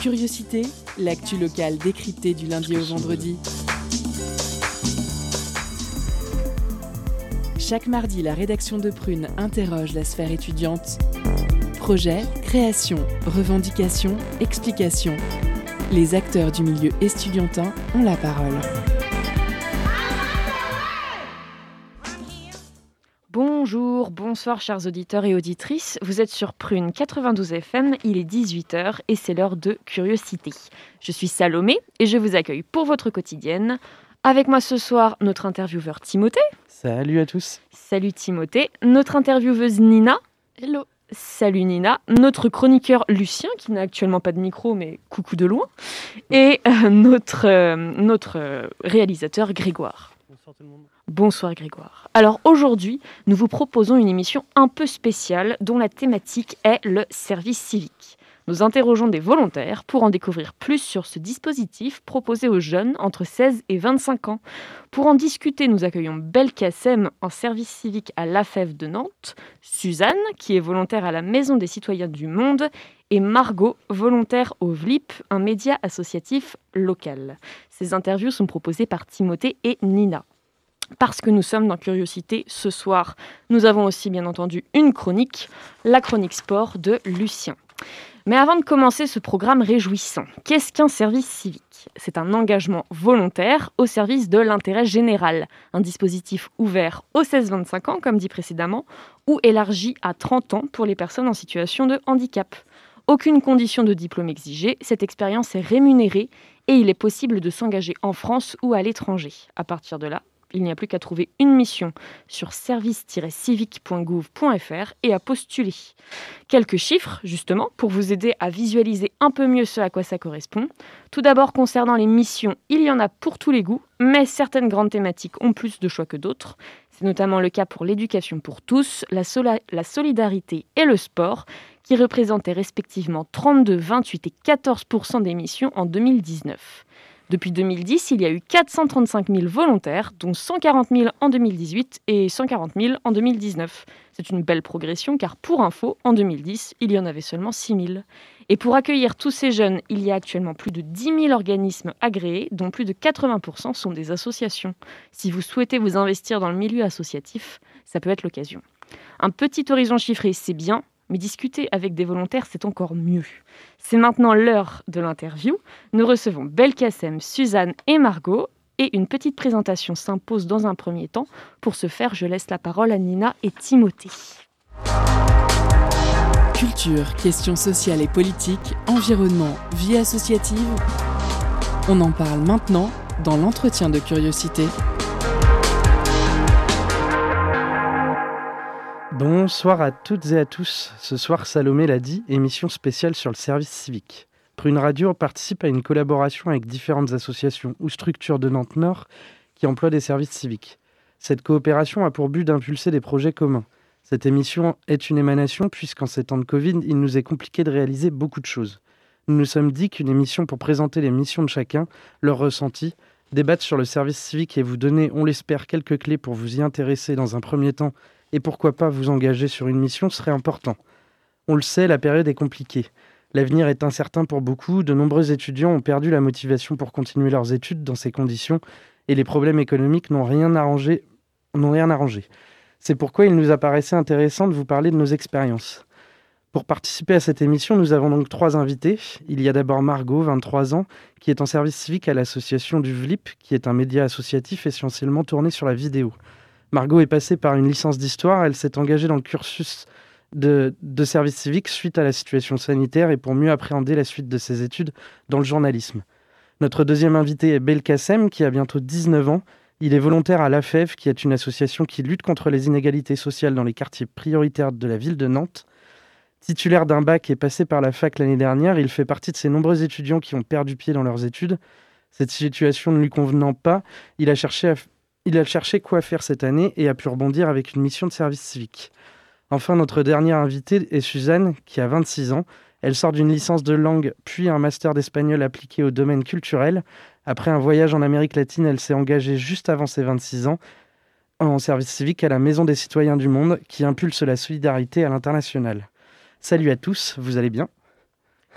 Curiosité, l'actu locale décryptée du lundi au vendredi. Chaque mardi, la rédaction de Prune interroge la sphère étudiante. Projet, création, revendication, explication. Les acteurs du milieu estudiantin ont la parole. Bonsoir chers auditeurs et auditrices. Vous êtes sur Prune 92 FM, il est 18h et c'est l'heure de Curiosité. Je suis Salomé et je vous accueille pour votre quotidienne. Avec moi ce soir, notre intervieweur Timothée. Salut à tous. Salut Timothée. Notre intervieweuse Nina. Hello. Salut Nina. Notre chroniqueur Lucien, qui n'a actuellement pas de micro, mais coucou de loin. Et euh, notre, euh, notre euh, réalisateur Grégoire. Bonsoir tout le monde. Bonsoir Grégoire. Alors aujourd'hui, nous vous proposons une émission un peu spéciale dont la thématique est le service civique. Nous interrogeons des volontaires pour en découvrir plus sur ce dispositif proposé aux jeunes entre 16 et 25 ans. Pour en discuter, nous accueillons Belkacem en service civique à l'AFEV de Nantes, Suzanne, qui est volontaire à la Maison des citoyens du monde, et Margot, volontaire au VLIP, un média associatif local. Ces interviews sont proposées par Timothée et Nina. Parce que nous sommes dans Curiosité ce soir, nous avons aussi bien entendu une chronique, la chronique sport de Lucien. Mais avant de commencer ce programme réjouissant, qu'est-ce qu'un service civique? C'est un engagement volontaire au service de l'intérêt général, un dispositif ouvert aux 16-25 ans, comme dit précédemment, ou élargi à 30 ans pour les personnes en situation de handicap. Aucune condition de diplôme exigée, cette expérience est rémunérée et il est possible de s'engager en France ou à l'étranger. À partir de là, il n'y a plus qu'à trouver une mission sur service-civique.gouv.fr et à postuler. Quelques chiffres, justement, pour vous aider à visualiser un peu mieux ce à quoi ça correspond. Tout d'abord, concernant les missions, il y en a pour tous les goûts, mais certaines grandes thématiques ont plus de choix que d'autres. C'est notamment le cas pour l'éducation pour tous, la, la solidarité et le sport, qui représentaient respectivement 32, 28 et 14% des missions en 2019. Depuis 2010, il y a eu 435 000 volontaires, dont 140 000 en 2018 et 140 000 en 2019. C'est une belle progression car pour info, en 2010, il y en avait seulement 6 000. Et pour accueillir tous ces jeunes, il y a actuellement plus de 10 000 organismes agréés, dont plus de 80% sont des associations. Si vous souhaitez vous investir dans le milieu associatif, ça peut être l'occasion. Un petit horizon chiffré, c'est bien, mais discuter avec des volontaires, c'est encore mieux. C'est maintenant l'heure de l'interview. Nous recevons Belkacem, Suzanne et Margot. Et une petite présentation s'impose dans un premier temps. Pour ce faire, je laisse la parole à Nina et Timothée. Culture, questions sociales et politiques, environnement, vie associative. On en parle maintenant dans l'entretien de curiosité. Bonsoir à toutes et à tous. Ce soir, Salomé l'a dit, émission spéciale sur le service civique. Prune Radio participe à une collaboration avec différentes associations ou structures de Nantes Nord qui emploient des services civiques. Cette coopération a pour but d'impulser des projets communs. Cette émission est une émanation puisqu'en ces temps de Covid, il nous est compliqué de réaliser beaucoup de choses. Nous nous sommes dit qu'une émission pour présenter les missions de chacun, leurs ressentis, débattre sur le service civique et vous donner, on l'espère, quelques clés pour vous y intéresser dans un premier temps et pourquoi pas vous engager sur une mission serait important. On le sait, la période est compliquée. L'avenir est incertain pour beaucoup, de nombreux étudiants ont perdu la motivation pour continuer leurs études dans ces conditions et les problèmes économiques n'ont rien arrangé. N'ont rien arrangé. C'est pourquoi il nous apparaissait intéressant de vous parler de nos expériences. Pour participer à cette émission, nous avons donc trois invités. Il y a d'abord Margot, 23 ans, qui est en service civique à l'association du VLIP, qui est un média associatif essentiellement tourné sur la vidéo. Margot est passée par une licence d'histoire. Elle s'est engagée dans le cursus de, service civique suite à la situation sanitaire et pour mieux appréhender la suite de ses études dans le journalisme. Notre deuxième invité est Belkacem, qui a bientôt 19 ans. Il est volontaire à l'AFEV, qui est une association qui lutte contre les inégalités sociales dans les quartiers prioritaires de la ville de Nantes. Titulaire d'un bac et passé par la fac l'année dernière, il fait partie de ces nombreux étudiants qui ont perdu pied dans leurs études. Cette situation ne lui convenant pas, il a cherché à il a cherché quoi faire cette année et a pu rebondir avec une mission de service civique. Enfin, notre dernière invitée est Suzanne, qui a 26 ans. Elle sort d'une licence de langue puis un master d'espagnol appliqué au domaine culturel. Après un voyage en Amérique latine, elle s'est engagée juste avant ses 26 ans en service civique à la Maison des citoyens du monde qui impulse la solidarité à l'international. Salut à tous, vous allez bien?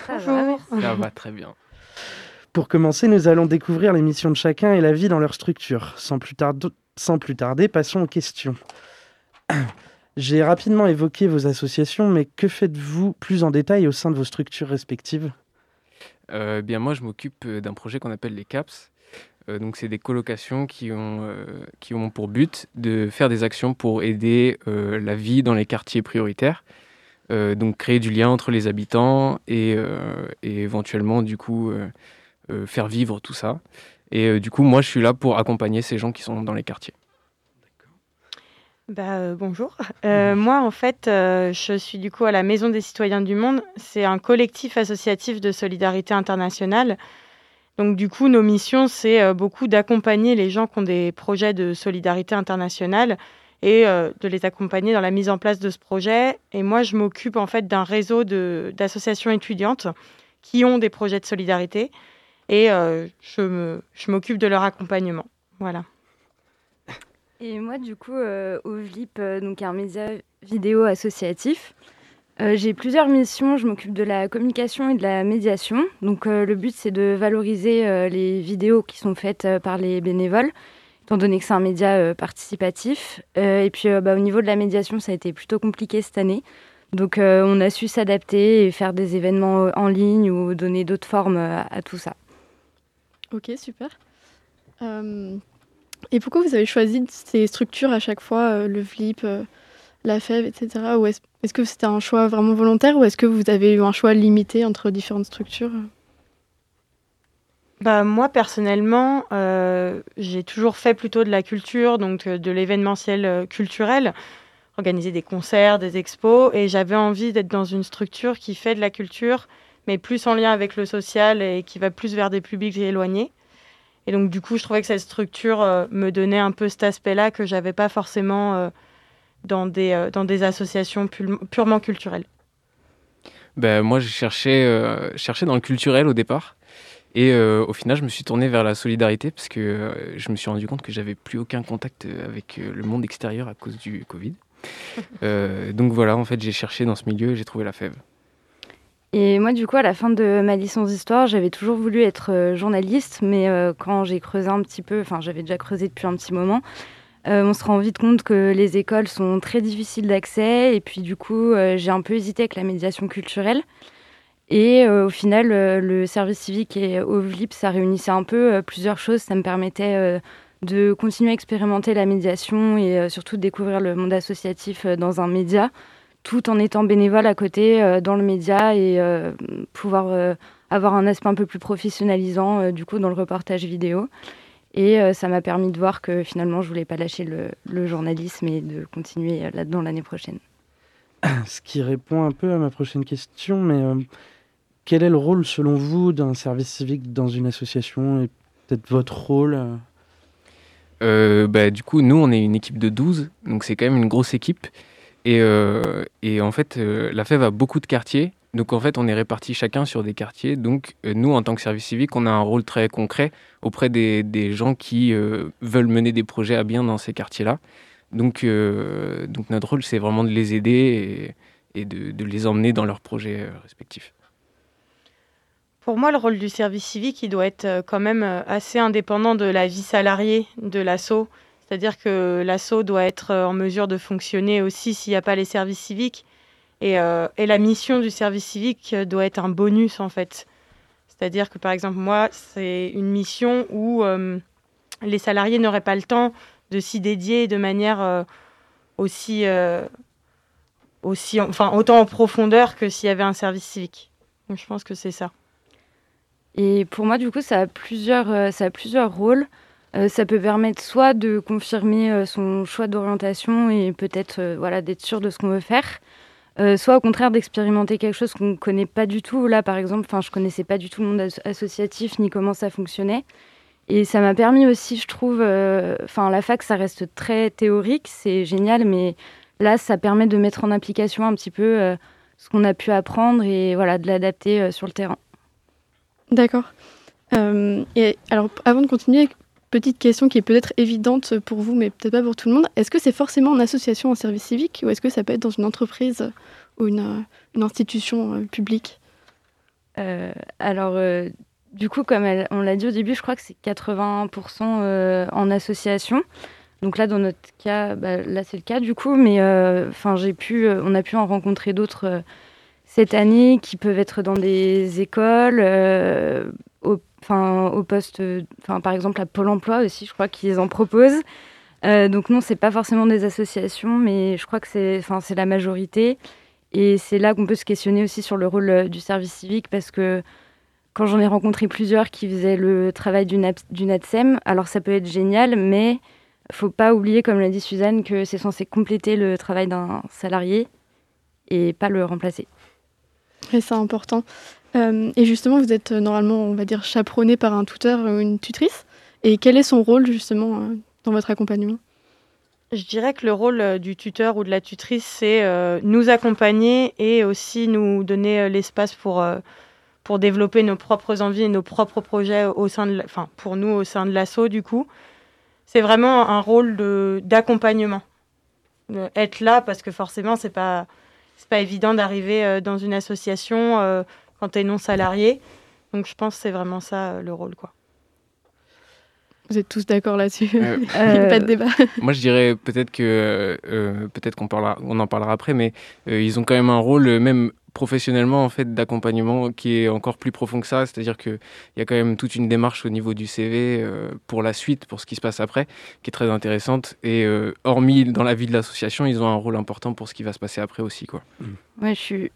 Bonjour. Ça va très bien. Pour commencer, nous allons découvrir les missions de chacun et la vie dans leur structure. Sans plus, tarder, passons aux questions. J'ai rapidement évoqué vos associations, mais que faites-vous plus en détail au sein de vos structures respectives? Euh, bien, moi, je m'occupe euh, d'un projet qu'on appelle les CAPS. Euh, donc, c'est des colocations qui ont, euh, qui ont pour but de faire des actions pour aider la vie dans les quartiers prioritaires. Donc, créer du lien entre les habitants et, éventuellement, du coup, faire vivre tout ça. Et euh, du coup, moi, je suis là pour accompagner ces gens qui sont dans les quartiers. Bah, euh, bonjour. Euh, moi, en fait, euh, je suis du coup à la Maison des citoyens du monde. C'est un collectif associatif de solidarité internationale. Donc, du coup, nos missions, c'est euh, beaucoup d'accompagner les gens qui ont des projets de solidarité internationale et euh, de les accompagner dans la mise en place de ce projet. Et moi, je m'occupe en fait d'un réseau d'associations étudiantes qui ont des projets de solidarité et euh, je m'occupe de leur accompagnement. Voilà. Et moi, du coup, euh, au VLIP, euh, donc un média vidéo associatif, j'ai plusieurs missions. Je m'occupe de la communication et de la médiation. Donc, le but, c'est de valoriser les vidéos qui sont faites par les bénévoles, étant donné que c'est un média participatif. Et puis, bah, au niveau de la médiation, ça a été plutôt compliqué cette année. Donc, on a su s'adapter et faire des événements en ligne ou donner d'autres formes à tout ça. Ok, super. Euh, et pourquoi vous avez choisi ces structures à chaque fois, euh, le FLIP, euh, la FEV, etc. Est-ce que c'était un choix vraiment volontaire ou est-ce que vous avez eu un choix limité entre différentes structures? Bah, moi, personnellement, j'ai toujours fait plutôt de la culture, donc de l'événementiel culturel, organiser des concerts, des expos, et j'avais envie d'être dans une structure qui fait de la culture, mais plus en lien avec le social et qui va plus vers des publics éloignés. Et donc, du coup, je trouvais que cette structure euh, me donnait un peu cet aspect-là que j'avais pas forcément euh, dans, des, euh, dans des associations pu- purement culturelles. Ben, moi, j'ai cherché, cherché dans le culturel au départ. Et au final, je me suis tourné vers la solidarité parce que je me suis rendu compte que j'avais plus aucun contact avec le monde extérieur à cause du Covid. Donc voilà, en fait, j'ai cherché dans ce milieu et j'ai trouvé la fève. Et moi, du coup, à la fin de ma licence d'histoire, j'avais toujours voulu être euh, journaliste, mais euh, quand j'ai creusé un petit peu, enfin, j'avais déjà creusé depuis un petit moment, euh, on se rend vite compte que les écoles sont très difficiles d'accès, et puis du coup, j'ai un peu hésité avec la médiation culturelle. Et au final, le service civique et OVLIP, ça réunissait un peu plusieurs choses. Ça me permettait de continuer à expérimenter la médiation et surtout de découvrir le monde associatif dans un média tout en étant bénévole à côté euh, dans le média et euh, pouvoir euh, avoir un aspect un peu plus professionnalisant euh, du coup dans le reportage vidéo. Et euh, ça m'a permis de voir que finalement je voulais pas lâcher le, le journalisme et de continuer euh, là-dedans l'année prochaine. Ce qui répond un peu à ma prochaine question, mais euh, quel est le rôle selon vous d'un service civique dans une association et peut-être votre rôle Euh, bah, du coup, nous, on est une équipe de 12, donc c'est quand même une grosse équipe. Et, euh, et en fait, euh, la FEV a beaucoup de quartiers. Donc en fait, on est répartis chacun sur des quartiers. Donc euh, nous, en tant que service civique, on a un rôle très concret auprès des, gens qui euh, veulent mener des projets à bien dans ces quartiers-là. Donc, notre rôle, c'est vraiment de les aider et, de, de les emmener dans leurs projets respectifs. Pour moi, le rôle du service civique, il doit être quand même assez indépendant de la vie salariée de l'ASSO. C'est-à-dire que l'ASSO doit être euh, en mesure de fonctionner aussi s'il n'y a pas les services civiques. Et, euh, la mission du service civique euh, doit être un bonus, en fait. C'est-à-dire que, par exemple, moi, c'est une mission où les salariés n'auraient pas le temps de s'y dédier de manière aussi, aussi, enfin, autant en profondeur que s'il y avait un service civique. Donc, je pense que c'est ça. Et pour moi, du coup, ça a plusieurs, ça a plusieurs rôles. Euh, ça peut permettre soit de confirmer euh, son choix d'orientation et peut-être euh, voilà, d'être sûr de ce qu'on veut faire, soit au contraire d'expérimenter quelque chose qu'on ne connaît pas du tout. Là, par exemple, je ne connaissais pas du tout le monde as- associatif ni comment ça fonctionnait. Et ça m'a permis aussi, je trouve, enfin la fac, ça reste très théorique, c'est génial, mais là, ça permet de mettre en application un petit peu ce qu'on a pu apprendre et voilà, de l'adapter sur le terrain. D'accord. Et alors, avant de continuer, petite question qui est peut-être évidente pour vous, mais peut-être pas pour tout le monde. Est-ce que c'est forcément en association en service civique ou est-ce que ça peut être dans une entreprise ou une, euh, une institution euh, publique? Alors, du coup, comme on l'a dit au début, je crois que c'est 80% en association. Donc là, dans notre cas, bah, là c'est le cas du coup, mais enfin j'ai pu, on a pu en rencontrer d'autres cette année qui peuvent être dans des écoles, au poste, par exemple à Pôle Emploi aussi, je crois qu'ils en proposent. Euh, donc non, c'est pas forcément des associations, mais je crois que c'est, enfin, c'est la majorité. Et c'est là qu'on peut se questionner aussi sur le rôle euh, du service civique, parce que quand j'en ai rencontré plusieurs qui faisaient le travail du, NATSEM, alors ça peut être génial, mais faut pas oublier, comme l'a dit Suzanne, que c'est censé compléter le travail d'un salarié et pas le remplacer. Et c'est important. Euh, et justement, vous êtes normalement, on va dire, chaperonné par un tuteur ou une tutrice. Et quel est son rôle justement dans votre accompagnement? Je dirais que le rôle euh, du tuteur ou de la tutrice, c'est euh, nous accompagner et aussi nous donner euh, l'espace pour, pour développer nos propres envies et nos propres projets au sein de, enfin, pour nous au sein de l'assaut du coup. C'est vraiment un rôle d'accompagnement. Être là parce que forcément, c'est pas, pas évident d'arriver dans une association quand tu es non salarié. Donc je pense que c'est vraiment ça le rôle. quoi. Vous êtes tous d'accord là-dessus? Euh, Pas de débat. moi, je dirais peut-être que euh, peut-être qu'on parlera, on en parlera après, mais euh, ils ont quand même un rôle même professionnellement en fait d'accompagnement qui est encore plus profond que ça. C'est-à-dire qu'il y a quand même toute une démarche au niveau du CV pour la suite, pour ce qui se passe après, qui est très intéressante. Et hormis dans la vie de l'association, ils ont un rôle important pour ce qui va se passer après aussi, quoi. Ouais, je suis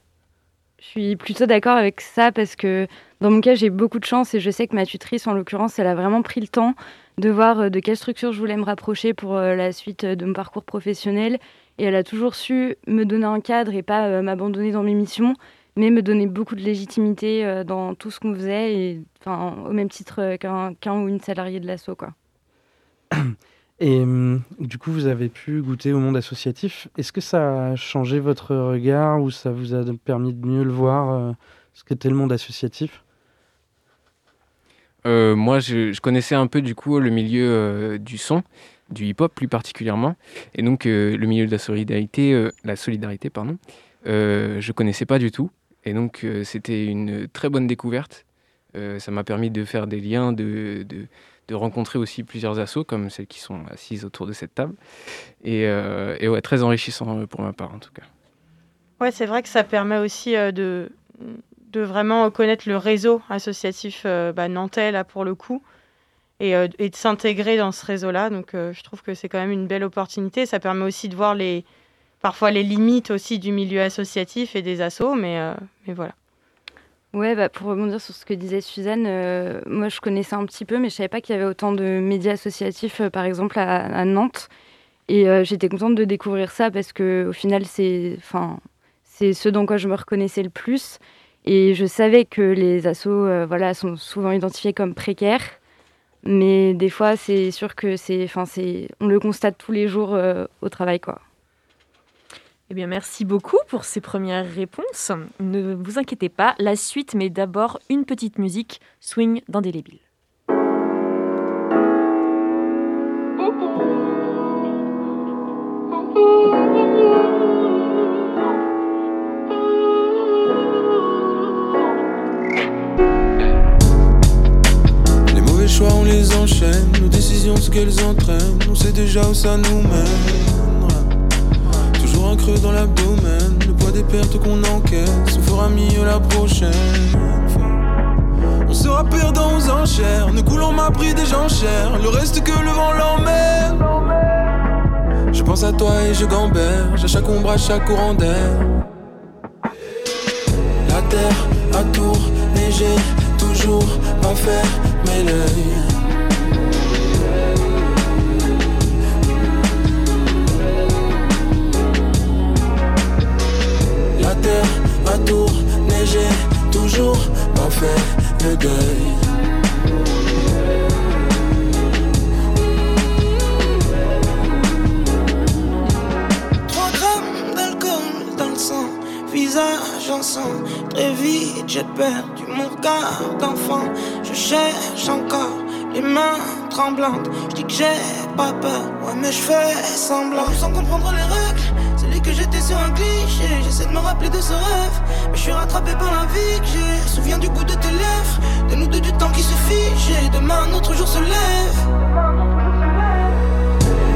je suis plutôt d'accord avec ça parce que dans mon cas, j'ai beaucoup de chance et je sais que ma tutrice, en l'occurrence, elle a vraiment pris le temps de voir euh, de quelle structure je voulais me rapprocher pour euh, la suite de mon parcours professionnel. Et elle a toujours su me donner un cadre et pas euh, m'abandonner dans mes missions, mais me donner beaucoup de légitimité dans tout ce qu'on faisait, et, enfin, au même titre qu'un ou une salariée de l'assaut. Et hum, du coup, vous avez pu goûter au monde associatif. Est-ce que ça a changé votre regard ou ça vous a permis de mieux le voir, euh, ce qu'était le monde associatif? Euh, Moi, je, connaissais un peu du coup le milieu euh, du son, du hip-hop plus particulièrement, et donc le milieu de la solidarité, la solidarité, pardon. je connaissais pas du tout, et donc c'était une très bonne découverte. ça m'a permis de faire des liens, de de rencontrer aussi plusieurs assos, comme celles qui sont assises autour de cette table. Et, euh, ouais, très enrichissant euh, pour ma part, en tout cas. Ouais, c'est vrai que ça permet aussi euh, de, de vraiment connaître le réseau associatif bah, nantais, là, pour le coup, et, et de s'intégrer dans ce réseau-là. Donc, je trouve que c'est quand même une belle opportunité. Ça permet aussi de voir les, parfois les limites aussi du milieu associatif et des assos, mais, mais voilà. Ouais, bah, pour rebondir sur ce que disait Suzanne, euh, moi je connaissais un petit peu, mais je savais pas qu'il y avait autant de médias associatifs, euh, par exemple à, Nantes. Et euh, j'étais contente de découvrir ça parce que au final, c'est, enfin, c'est ce dans quoi je me reconnaissais le plus. Et je savais que les assos, voilà, sont souvent identifiés comme précaires, mais des fois, c'est sûr que c'est, enfin, c'est, on le constate tous les jours au travail, quoi. Eh bien, merci beaucoup pour ces premières réponses. Ne vous inquiétez pas, la suite, mais d'abord une petite musique swing d'indélébile. Les mauvais choix, on les enchaîne. Nos décisions, ce qu'elles entraînent. On sait déjà où ça nous mène creux dans l'abdomen. Le poids des pertes qu'on encaisse, on fera mieux la prochaine On sera perdant aux enchères, nous coulons m'a pris des gens chers, le reste que le vent l'emmène. Je pense à toi et je gamberge, à chaque ombre, à chaque courant d'air. La terre a tourné, j'ai toujours pas fermé l'œil. Je dis que j'ai pas peur, ouais, mais je fais semblant. Sans comprendre les règles oublié que j'étais sur un cliché. J'essaie de me rappeler de ce rêve, mais je suis rattrapé par la vie que j'ai. Souviens du goût de tes lèvres, de nous deux du temps qui se fige. Demain un autre jour se lève.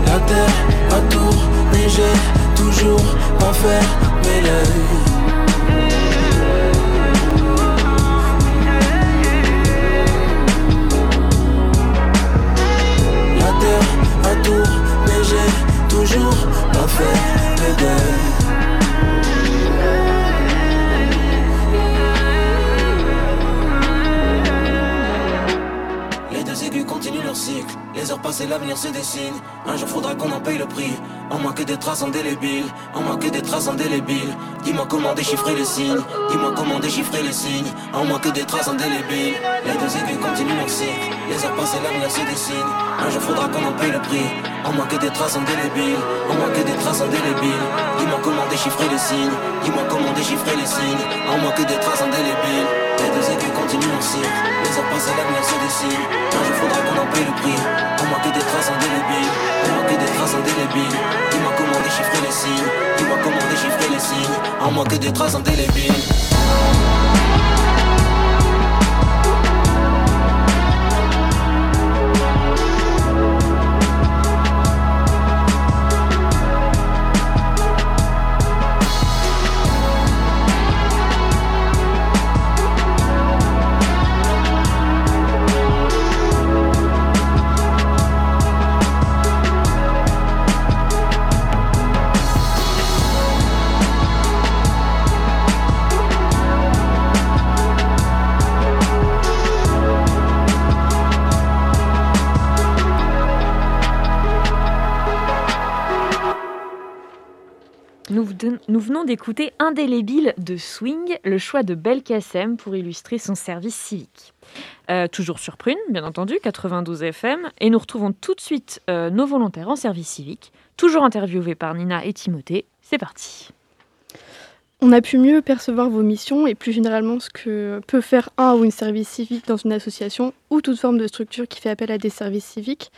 La terre a tourné, j'ai toujours enfermé l'œil. Fait. Les deux aigus continuent leur cycle, les heures passent et l'avenir se dessine. Un jour faudra qu'on en paye le prix. En moins que des traces indélébiles, en moins que des traces indélébiles. Dis-moi comment déchiffrer les signes, dis-moi comment déchiffrer les signes. En moins que des traces indélébiles, les deux aigus continuent leur cycle. Les heures passent et l'avenir se dessine. Un jour faudra qu'on en paye le prix. En moins que des traces indélébiles, en moins que des traces indélébiles. Dis-moi comment déchiffrer les signes, dis-moi comment déchiffrer les signes. En moins que des traces indélébiles. Les deux aigus continuent leur cycle. Les heures passent et l'avenir se dessine. Un jour faudra qu'on en paye le prix. En moins que des traces indélébiles, en moins que des traces indélébiles. Dis-moi comment déchiffrer les signes. Dis-moi comment déchiffrer les signes. En moins que des traces indélébiles. Nous venons d'écouter Indélébile de Swing, le choix de Belkacem pour illustrer son service civique. Euh, toujours sur Prune, bien entendu, 92 FM. Et nous retrouvons tout de suite euh, nos volontaires en service civique, toujours interviewés par Nina et Timothée. C'est parti. On a pu mieux percevoir vos missions et plus généralement ce que peut faire un ou une service civique dans une association ou toute forme de structure qui fait appel à des services civiques.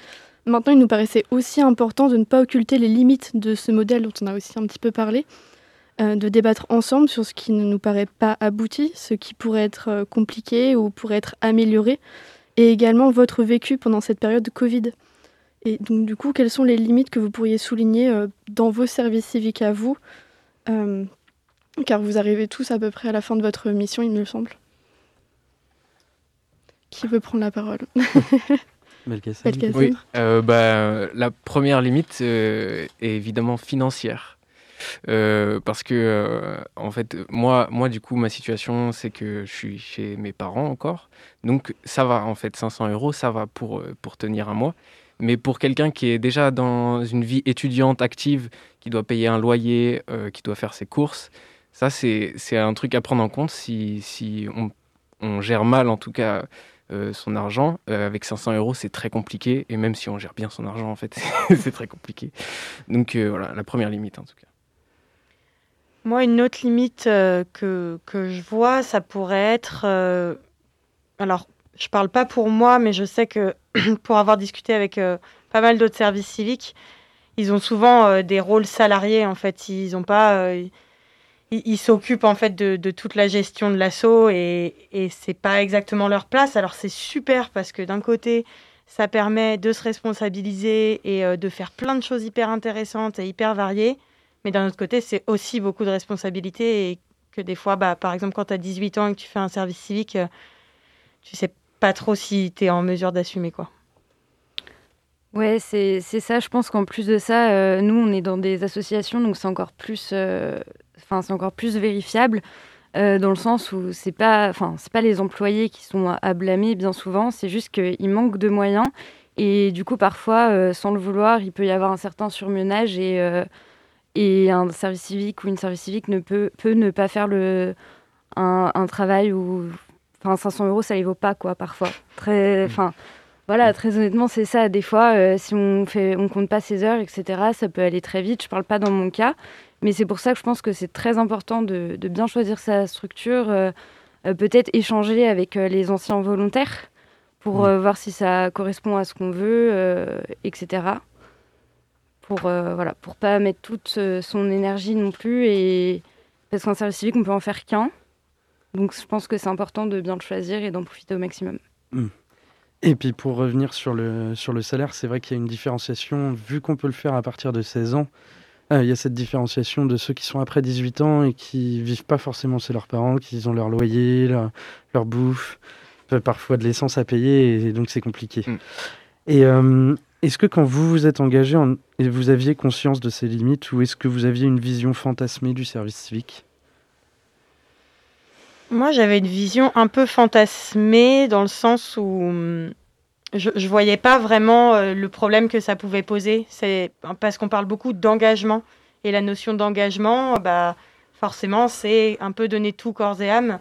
Maintenant, il nous paraissait aussi important de ne pas occulter les limites de ce modèle dont on a aussi un petit peu parlé, euh, de débattre ensemble sur ce qui ne nous paraît pas abouti, ce qui pourrait être euh, compliqué ou pourrait être amélioré, et également votre vécu pendant cette période de Covid. Et donc, du coup, quelles sont les limites que vous pourriez souligner euh, dans vos services civiques à vous Car vous arrivez tous à peu près à la fin de votre mission, il me semble. Qui veut prendre la parole? Oui, euh, bah, la première limite euh, est évidemment financière. Euh, parce que en fait moi moi du coup ma situation c'est que je suis chez mes parents encore donc ça va en fait 500 euros ça va pour pour tenir un mois mais pour quelqu'un qui est déjà dans une vie étudiante active qui doit payer un loyer qui doit faire ses courses ça c'est un truc à prendre en compte si, si on, gère mal en tout cas euh, son argent. Euh, avec 500 euros, c'est très compliqué. Et même si on gère bien son argent, en fait, c'est très compliqué. Donc euh, voilà, la première limite en tout cas. Moi, une autre limite que, que, je vois, ça pourrait être... alors, je parle pas pour moi, mais je sais que pour avoir discuté avec pas mal d'autres services civiques, ils ont souvent des rôles salariés, en fait. Ils n'ont pas ils s'occupent en fait de, toute la gestion de l'assaut et, et c'est pas exactement leur place. Alors c'est super parce que d'un côté, ça permet de se responsabiliser et euh, de faire plein de choses hyper intéressantes et hyper variées. Mais d'un autre côté, c'est aussi beaucoup de responsabilités et que des fois, bah, par exemple, quand tu as 18 ans et que tu fais un service civique, euh, tu sais pas trop si tu es en mesure d'assumer quoi. Ouais, c'est ça. Je pense qu'en plus de ça, euh, nous, on est dans des associations, donc c'est encore plus enfin c'est encore plus vérifiable euh, dans le sens où c'est pas, pas les employés qui sont à, blâmer bien souvent, c'est juste qu'il manque de moyens et du coup parfois euh, sans le vouloir il peut y avoir un certain surmenage et euh, et un service civique ou une service civique ne peut, peut ne pas faire le, un, un travail où enfin 500 euros ça les vaut pas quoi parfois très enfin voilà, très honnêtement, c'est ça. Des fois, si on fait, on compte pas ses heures, etc., ça peut aller très vite. Je parle pas dans mon cas, mais c'est pour ça que je pense que c'est très important de, bien choisir sa structure, euh, euh, peut-être échanger avec euh, les anciens volontaires pour voir si ça correspond à ce qu'on veut, etc. pour voilà pour pas mettre toute son énergie non plus et parce qu'un service civique on peut en faire qu'un donc je pense que c'est important de bien le choisir et d'en profiter au maximum. Hmm. Et puis pour revenir sur le, sur le salaire, c'est vrai qu'il y a une différenciation, vu qu'on peut le faire à partir de 16 ans, euh, il y a cette différenciation de ceux qui sont après 18 ans et qui vivent pas forcément chez leurs parents, qui ont leur loyer, leur, bouffe, parfois de l'essence à payer, et donc c'est compliqué. Hmm. Et euh, est-ce que quand vous vous êtes engagé, vous aviez conscience de ces limites, ou est-ce que vous aviez une vision fantasmée du service civique? Moi, j'avais une vision un peu fantasmée dans le sens où hum, je, ne voyais pas vraiment euh, le problème que ça pouvait poser. C'est parce qu'on parle beaucoup d'engagement et la notion d'engagement, bah forcément, c'est un peu donner tout corps et âme.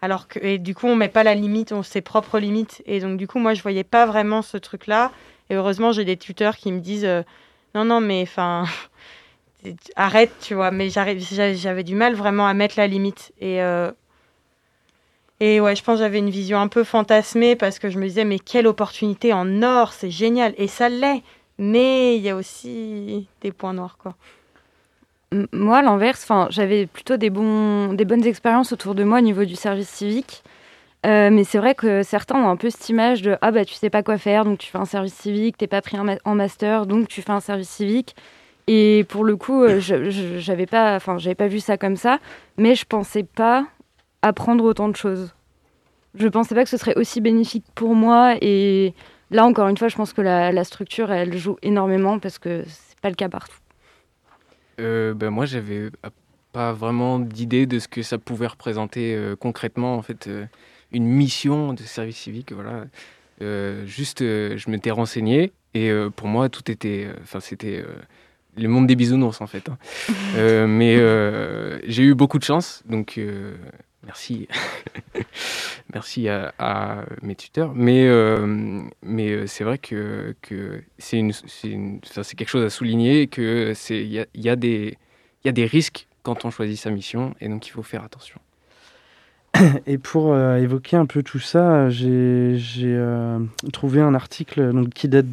Alors que et du coup, on met pas la limite, on ses propres limites. Et donc du coup, moi, je voyais pas vraiment ce truc-là. Et heureusement, j'ai des tuteurs qui me disent euh, non, non, mais enfin. arrête, tu vois, mais j'avais du mal vraiment à mettre la limite. Et euh, et ouais, je pense que j'avais une vision un peu fantasmée parce que je me disais, mais quelle opportunité en or, c'est génial. Et ça l'est. Mais il y a aussi des points noirs, quoi. Moi, à l'inverse, j'avais plutôt des, bons, des bonnes expériences autour de moi au niveau du service civique. Euh, mais c'est vrai que certains ont un peu cette image de ah bah tu sais pas quoi faire donc tu fais un service civique, t'es pas pris en master donc tu fais un service civique. Et pour le coup, euh, j'avais pas, enfin j'avais pas vu ça comme ça, mais je pensais pas apprendre autant de choses. Je pensais pas que ce serait aussi bénéfique pour moi et là encore une fois, je pense que la, structure elle joue énormément parce que c'est pas le cas partout. Euh, ben moi, j'avais pas vraiment d'idée de ce que ça pouvait représenter euh, concrètement en fait une mission de service civique. Voilà, juste je m'étais renseigné et pour moi tout était, enfin c'était le monde des bisounours en fait. Hein. mais j'ai eu beaucoup de chance, donc merci, merci à, mes tuteurs. Mais, euh, mais euh, c'est vrai que, que c'est une, c'est quelque chose à souligner, que c'est il y a, y, a y a des risques quand on choisit sa mission, et donc il faut faire attention. Et pour euh, évoquer un peu tout ça, j'ai trouvé un article qui date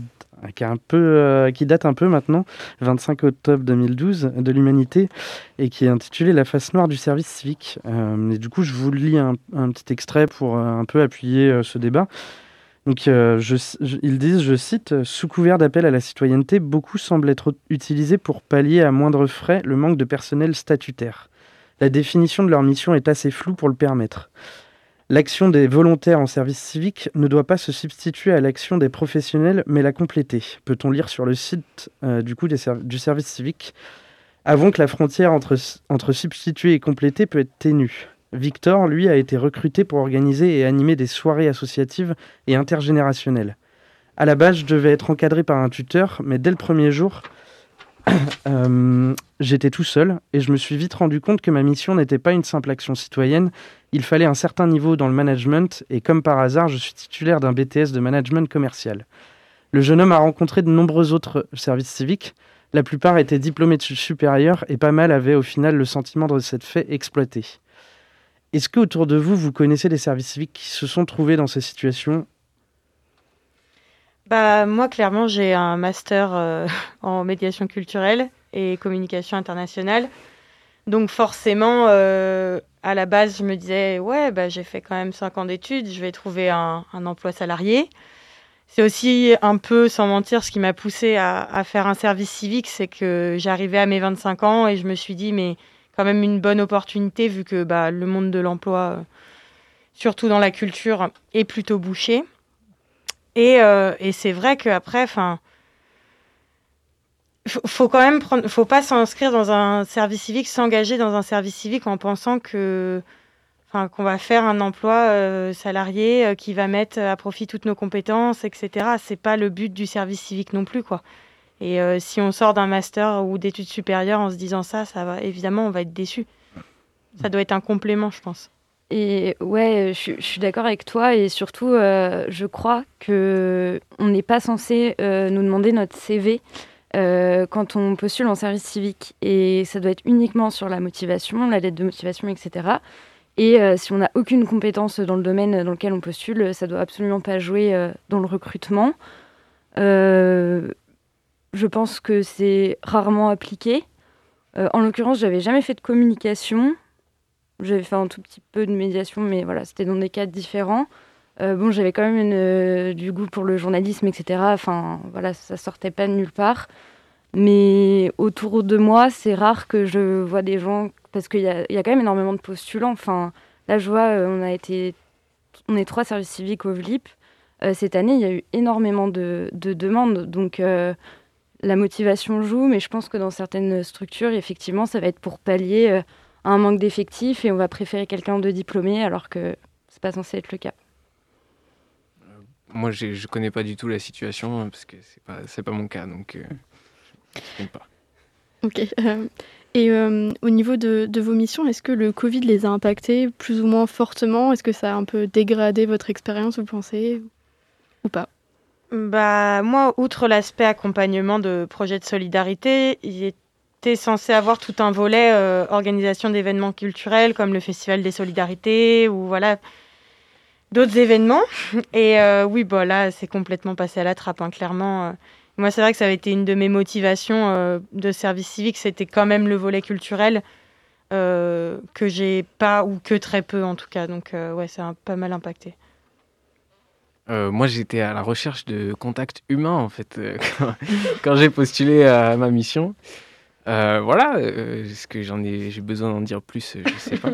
qui, un peu, euh, qui date un peu maintenant, 25 octobre 2012, de l'Humanité, et qui est intitulé La face noire du service civique. Euh, et du coup, je vous lis un, petit extrait pour euh, un peu appuyer ce débat. Donc, je, ils disent, je cite, Sous couvert d'appel à la citoyenneté, beaucoup semblent être utilisés pour pallier à moindre frais le manque de personnel statutaire. La définition de leur mission est assez floue pour le permettre. L'action des volontaires en service civique ne doit pas se substituer à l'action des professionnels, mais la compléter. Peut-on lire sur le site euh, du, service civique? Avant que la frontière entre, entre substituer et compléter peut être ténue. Victor, lui, a été recruté pour organiser et animer des soirées associatives et intergénérationnelles. À la base, je devais être encadré par un tuteur, mais dès le premier jour, euh, j'étais tout seul et je me suis vite rendu compte que ma mission n'était pas une simple action citoyenne. Il fallait un certain niveau dans le management et comme par hasard, je suis titulaire d'un BTS de management commercial. Le jeune homme a rencontré de nombreux autres services civiques. La plupart étaient diplômés de supérieur et pas mal avaient au final le sentiment de s'être fait exploiter. Est-ce que autour de vous, vous connaissez des services civiques qui se sont trouvés dans ces situations? Bah, moi, clairement, j'ai un master euh, en médiation culturelle et communication internationale. Donc forcément, euh, à la base, je me disais, ouais, bah, j'ai fait quand même 5 ans d'études, je vais trouver un, emploi salarié. C'est aussi un peu, sans mentir, ce qui m'a poussé à, faire un service civique, c'est que j'arrivais à mes 25 ans et je me suis dit, mais quand même une bonne opportunité vu que bah, le monde de l'emploi, euh, surtout dans la culture, est plutôt bouché. Et, euh, et c'est vrai qu'après, enfin, faut quand même prendre, faut pas s'inscrire dans un service civique, s'engager dans un service civique en pensant que, enfin, qu'on va faire un emploi euh, salarié euh, qui va mettre à profit toutes nos compétences, etc. C'est pas le but du service civique non plus, quoi. Et si on sort d'un master ou d'études supérieures en se disant ça, ça va évidemment, on va être déçu. Ça doit être un complément, je pense. Et ouais, je, suis d'accord avec toi et surtout, euh, je crois que on n'est pas censé euh, nous demander notre CV euh, quand on postule en service civique et ça doit être uniquement sur la motivation, la lettre de motivation, etc. Et si on n'a aucune compétence dans le domaine dans lequel on postule, ça doit absolument pas jouer dans le recrutement. je je pense que c'est rarement appliqué. en l'occurrence, j'avais jamais fait de communication. J'avais fait un tout petit peu de médiation, mais voilà, c'était dans des cadres différents. bon, j'avais quand même une, du goût pour le journalisme, etc. Enfin, voilà, ça sortait pas de nulle part. Mais autour de moi, c'est rare que je vois des gens, parce qu'il y, a, quand même énormément de postulants. Enfin, là, je vois, euh, on a été, on est trois services civiques au VLIP. Euh, cette année, il y a eu énormément de, demandes, donc euh, la motivation joue, mais je pense que dans certaines structures, effectivement, ça va être pour pallier un manque d'effectifs et on va préférer quelqu'un de diplômé alors que c'est pas censé être le cas. Moi, je ne connais pas du tout la situation hein, parce que c'est pas, pas mon cas, donc pas. Ok. Euh, et euh, au niveau de, vos missions, est-ce que le Covid les a impactés plus ou moins fortement? Est-ce que ça a un peu dégradé votre expérience, vous pensez Ou pas? Bah, Moi, outre l'aspect accompagnement de projets de solidarité, il censé avoir tout un volet euh, organisation d'événements culturels comme le Festival des Solidarités ou voilà d'autres événements. Et oui, bah, là, c'est complètement passé à la trappe, hein, clairement. Moi, c'est vrai que ça avait été une de mes motivations euh, de service civique, c'était quand même le volet culturel euh, que j'ai pas ou que très peu en tout cas. Donc euh, ouais, ça a pas mal impacté. moi, j'étais à la recherche de contacts humains en fait quand, j'ai postulé à ma mission. Voilà, est-ce que j'en ai, j'ai besoin d'en dire plus, je sais pas.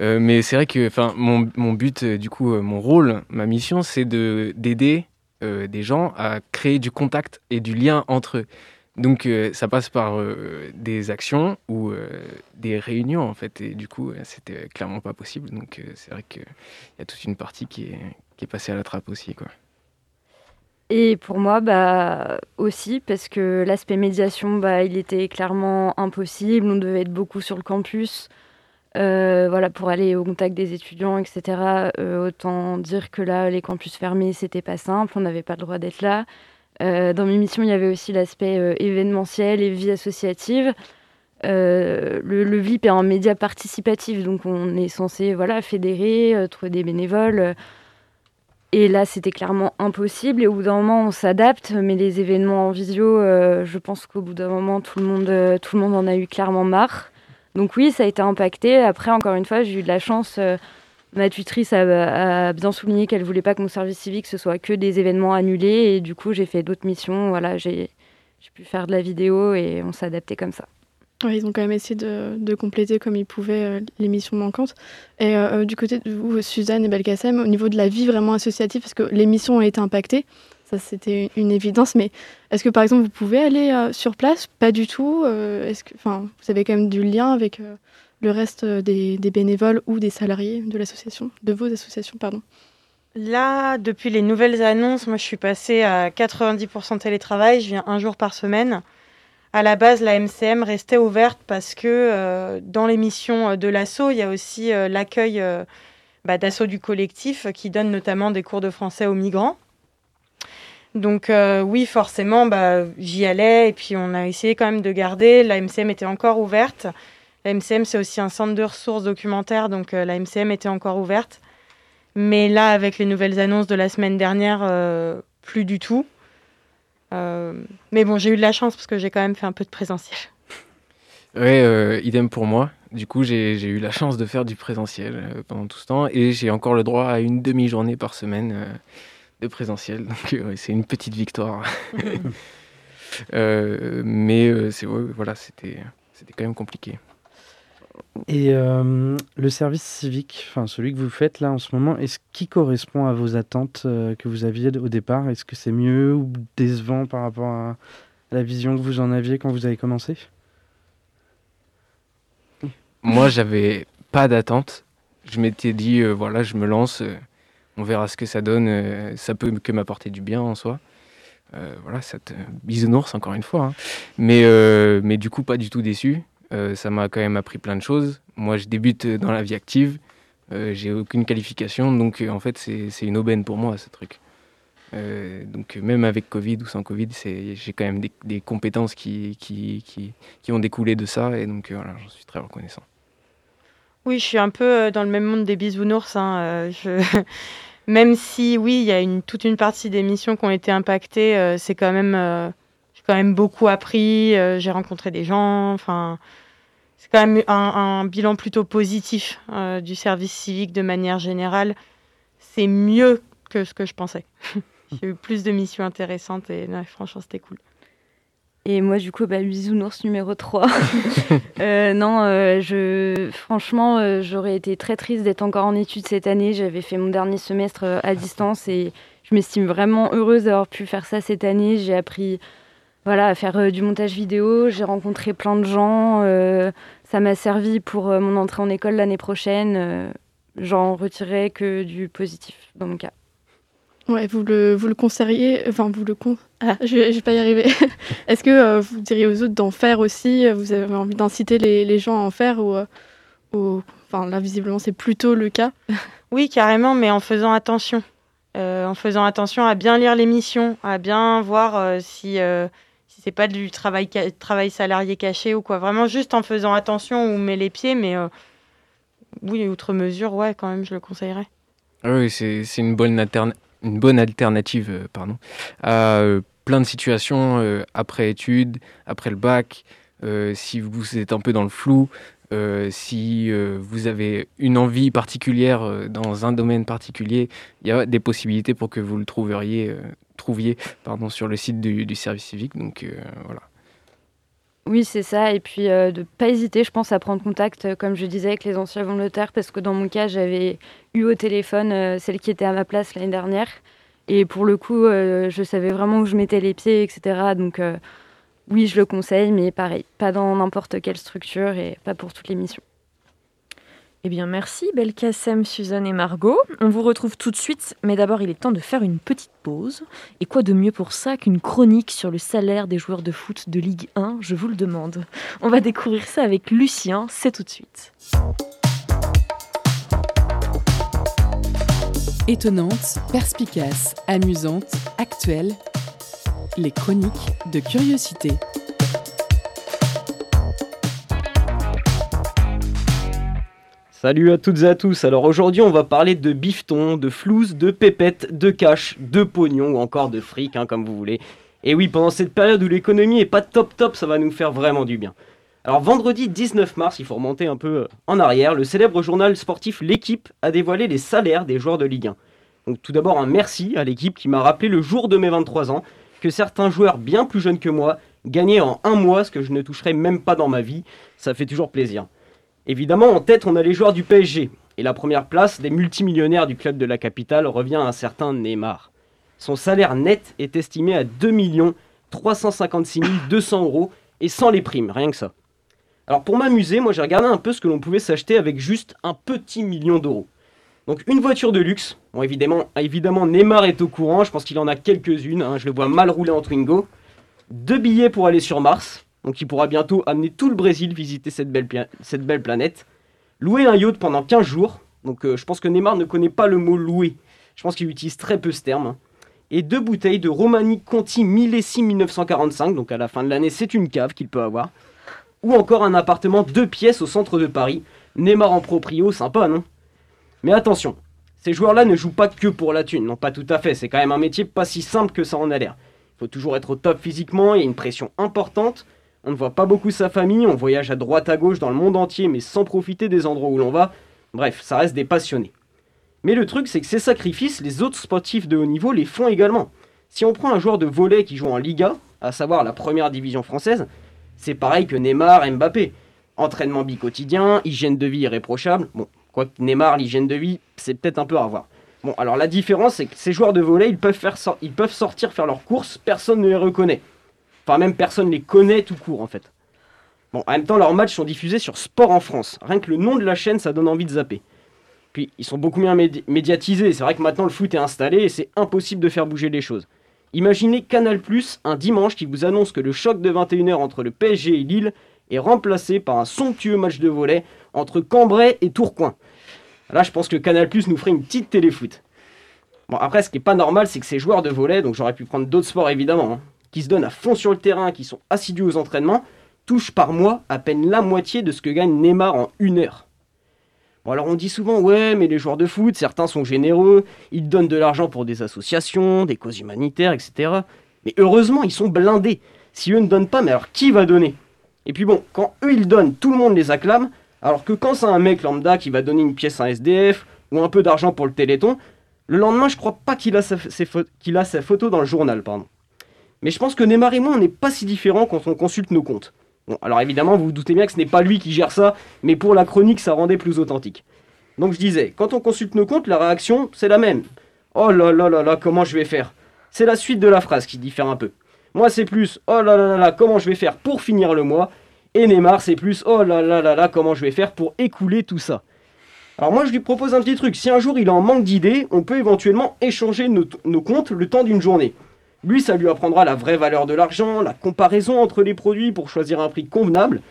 mais c'est vrai que, enfin, mon, mon, but, du coup, mon rôle, ma mission, c'est de d'aider euh, des gens à créer du contact et du lien entre eux. Donc euh, ça passe par euh, des actions ou des réunions en fait. Et du coup, c'était clairement pas possible. Donc c'est vrai qu'il y a toute une partie qui est, qui est passée à la trappe aussi. Quoi. Et pour moi, bah, aussi, parce que l'aspect médiation, bah, il était clairement impossible. On devait être beaucoup sur le campus. Euh, voilà, pour aller au contact des étudiants, etc. Euh, autant dire que là, les campus fermés, c'était pas simple, on n'avait pas le droit d'être là. Euh, dans mes missions, il y avait aussi l'aspect événementiel et vie associative. le, le, VIP est un média participatif, donc on est censé voilà, fédérer, trouver des bénévoles. Et là, c'était clairement impossible. Et au bout d'un moment, on s'adapte. Mais les événements en visio, je pense qu'au bout d'un moment, tout le, monde, tout le monde en a eu clairement marre. Donc oui, ça a été impacté. Après, encore une fois, j'ai eu de la chance. Euh, ma tutrice a, bien souligné qu'elle voulait pas que mon service civique ce soit que des événements annulés. Et du coup, j'ai fait d'autres missions. Voilà, j'ai pu faire de la vidéo et on s'est adapté comme ça. Ils ont quand même essayé de, compléter comme ils pouvaient euh, les missions manquantes. Et euh, du côté de vous, Suzanne et Belkacem, au niveau de la vie vraiment associative, parce que les missions ont été impactées, ça c'était une évidence. Mais est-ce que par exemple vous pouvez aller euh, sur place? Pas du tout. Euh, est-ce vous avez quand même du lien avec euh, le reste des, bénévoles ou des salariés de l'association, de vos associations, pardon? Là, depuis les nouvelles annonces, moi je suis passée à 90% télétravail. Je viens un jour par semaine. À la base, la MCM restait ouverte parce que dans l'émission de l'assaut, il y a aussi l'accueil bah, d'assaut du collectif qui donne notamment des cours de français aux migrants. Donc euh, oui, forcément, bah, j'y allais et puis on a essayé quand même de garder. La MCM était encore ouverte. La MCM, c'est aussi un centre de ressources documentaires, donc euh, la MCM était encore ouverte. Mais là, avec les nouvelles annonces de la semaine dernière, euh, plus du tout. Mais bon, j'ai eu de la chance parce que j'ai quand même fait un peu de présentiel. Ouais, idem pour moi. Du coup, j'ai eu la chance de faire du présentiel pendant tout ce temps et j'ai encore le droit à une demi-journée par semaine de présentiel. Donc euh, c'est une petite victoire. Euh, mais euh, c'est voilà, c'était c'était quand même compliqué. Et le service civique, enfin celui que vous faites là en ce moment, est-ce qu'il correspond à vos attentes que vous aviez au départ? Est-ce que c'est mieux ou décevant par rapport à la vision que vous en aviez quand vous avez commencé? Moi, j'avais pas d'attente. Je m'étais dit, voilà, je me lance on verra ce que ça donne. Euh, ça peut que m'apporter du bien en soi. Euh, voilà, cette bisounours encore une fois. Hein. Mais, euh, mais du coup, pas du tout déçu. Ça m'a quand même appris plein de choses. Moi, je débute dans la vie active. j'ai aucune qualification, donc en fait, c'est une aubaine pour moi, ce truc. donc même avec Covid ou sans Covid, j'ai quand même des, compétences qui, qui, qui, qui, ont découlé de ça, et donc voilà, j'en suis très reconnaissant. Oui, je suis un peu dans le même monde des bisounours. Hein. Même si, oui, il y a une, toute une partie des missions qui ont été impactées, c'est quand même, je quand même beaucoup appris, euh, j'ai rencontré des gens, enfin, c'est quand même un, bilan plutôt positif euh, du service civique de manière générale. C'est mieux que ce que je pensais. j'ai eu plus de missions intéressantes et franchement, c'était cool. Et moi, du coup, bah, bisounours numéro 3. euh, non, euh, je, franchement, j'aurais été très triste d'être encore en études cette année. J'avais fait mon dernier semestre à distance et je m'estime vraiment heureuse d'avoir pu faire ça cette année. J'ai appris voilà, à faire euh, du montage vidéo. J'ai rencontré plein de gens. Euh, ça m'a servi pour euh, mon entrée en école l'année prochaine. J'en retirerai que du positif dans mon cas. Ouais, vous le, vous le conseilleriez, enfin vous le con... Ah, je, vais, vais pas y arriver. Est-ce que vous diriez aux autres d'en faire aussi Vous avez envie d'inciter les, les, gens à en faire ou, ou... enfin là visiblement c'est plutôt le cas? Oui, carrément, mais en faisant attention, en faisant attention à bien lire l'émission, à bien voir si c'est pas du travail, salarié caché ou quoi. Vraiment juste en faisant attention où on met les pieds, mais euh, oui, outre mesure, ouais, quand même, je le conseillerais. Ah oui, c'est une bonne, une bonne alternative euh, pardon, à euh, plein de situations après études, après le bac, si vous êtes un peu dans le flou, si vous avez une envie particulière dans un domaine particulier, il y a des possibilités pour que vous le trouveriez trouviez sur le site du, service civique. Euh. Oui, c'est ça. Et puis euh, de ne pas hésiter, je pense, à prendre contact, euh, comme je disais, avec les anciens volontaires, parce que dans mon cas, j'avais eu au téléphone celle qui était à ma place l'année dernière. Et pour le coup, je savais vraiment où je mettais les pieds, etc. Donc oui, je le conseille, mais pareil, pas dans n'importe quelle structure et pas pour toutes les missions. Eh bien, merci Belkacem, Suzanne et Margot. On vous retrouve tout de suite, mais d'abord, il est temps de faire une petite pause. Et quoi de mieux pour ça qu'une chronique sur le salaire des joueurs de foot de Ligue 1 Je vous le demande. On va découvrir ça avec Lucien, c'est tout de suite. Étonnante, perspicace, amusante, actuelle, les chroniques de curiosité. Salut à toutes et à tous. Alors aujourd'hui, on va parler de bifton, de flouze, de pépettes, de cash, de pognon ou encore de fric, hein, comme vous voulez. Et oui, pendant cette période où l'économie est pas top top, ça va nous faire vraiment du bien. Alors vendredi 19 mars, il faut remonter un peu euh, en arrière, le célèbre journal sportif L'équipe a dévoilé les salaires des joueurs de Ligue 1. Donc tout d'abord un merci à l'équipe qui m'a rappelé le jour de mes 23 ans que certains joueurs bien plus jeunes que moi gagnaient en un mois ce que je ne toucherais même pas dans ma vie. Ça fait toujours plaisir. Évidemment, en tête, on a les joueurs du PSG. Et la première place des multimillionnaires du club de la capitale revient à un certain Neymar. Son salaire net est estimé à 2 356 200 euros et sans les primes, rien que ça. Alors pour m'amuser, moi j'ai regardé un peu ce que l'on pouvait s'acheter avec juste un petit million d'euros. Donc une voiture de luxe, bon évidemment, évidemment Neymar est au courant, je pense qu'il en a quelques-unes, hein. je le vois mal rouler en Twingo. Deux billets pour aller sur Mars, donc il pourra bientôt amener tout le Brésil visiter cette belle, planète. Louer un yacht pendant 15 jours, donc euh, je pense que Neymar ne connaît pas le mot louer, je pense qu'il utilise très peu ce terme. Et deux bouteilles de Romani Conti Millessi 1945, donc à la fin de l'année c'est une cave qu'il peut avoir. Ou encore un appartement deux pièces au centre de Paris. Neymar en proprio, sympa non? Mais attention, ces joueurs-là ne jouent pas que pour la thune, non pas tout à fait, c'est quand même un métier pas si simple que ça en a l'air. Il faut toujours être au top physiquement, il y a une pression importante, on ne voit pas beaucoup sa famille, on voyage à droite à gauche dans le monde entier, mais sans profiter des endroits où l'on va. Bref, ça reste des passionnés. Mais le truc, c'est que ces sacrifices, les autres sportifs de haut niveau les font également. Si on prend un joueur de volley qui joue en Liga, à savoir la première division française, c'est pareil que Neymar, Mbappé. Entraînement bi-quotidien, hygiène de vie irréprochable. Bon, quoi que Neymar, l'hygiène de vie, c'est peut-être un peu à revoir. Bon, alors la différence, c'est que ces joueurs de volley, ils peuvent, ils peuvent sortir faire leurs courses, personne ne les reconnaît. Enfin, même personne les connaît tout court en fait. Bon, en même temps, leurs matchs sont diffusés sur Sport en France. Rien que le nom de la chaîne, ça donne envie de zapper. Puis, ils sont beaucoup mieux médiatisés. C'est vrai que maintenant, le foot est installé et c'est impossible de faire bouger les choses. Imaginez Canal Plus un dimanche qui vous annonce que le choc de 21h entre le PSG et Lille est remplacé par un somptueux match de volet entre Cambrai et Tourcoing. Là, je pense que Canal Plus nous ferait une petite téléfoot. Bon, après, ce qui est pas normal, c'est que ces joueurs de volet, donc j'aurais pu prendre d'autres sports évidemment, hein, qui se donnent à fond sur le terrain, qui sont assidus aux entraînements, touchent par mois à peine la moitié de ce que gagne Neymar en une heure. Bon alors on dit souvent ouais mais les joueurs de foot, certains sont généreux, ils donnent de l'argent pour des associations, des causes humanitaires, etc. Mais heureusement ils sont blindés. Si eux ne donnent pas, mais alors qui va donner? Et puis bon, quand eux ils donnent, tout le monde les acclame, alors que quand c'est un mec lambda qui va donner une pièce à un SDF ou un peu d'argent pour le téléthon, le lendemain je crois pas qu'il a, sa, a sa photo dans le journal, pardon. Mais je pense que Neymar et moi on n'est pas si différents quand on consulte nos comptes. Bon, alors évidemment vous vous doutez bien que ce n'est pas lui qui gère ça, mais pour la chronique ça rendait plus authentique. Donc je disais, quand on consulte nos comptes, la réaction c'est la même. Oh là là là là, comment je vais faire? C'est la suite de la phrase qui diffère un peu. Moi, c'est plus oh là là là là, comment je vais faire pour finir le mois? Et Neymar, c'est plus oh là là là là, comment je vais faire pour écouler tout ça? Alors moi, je lui propose un petit truc. Si un jour il en manque d'idées, on peut éventuellement échanger nos, nos comptes le temps d'une journée. Lui, ça lui apprendra la vraie valeur de l'argent, la comparaison entre les produits pour choisir un prix convenable.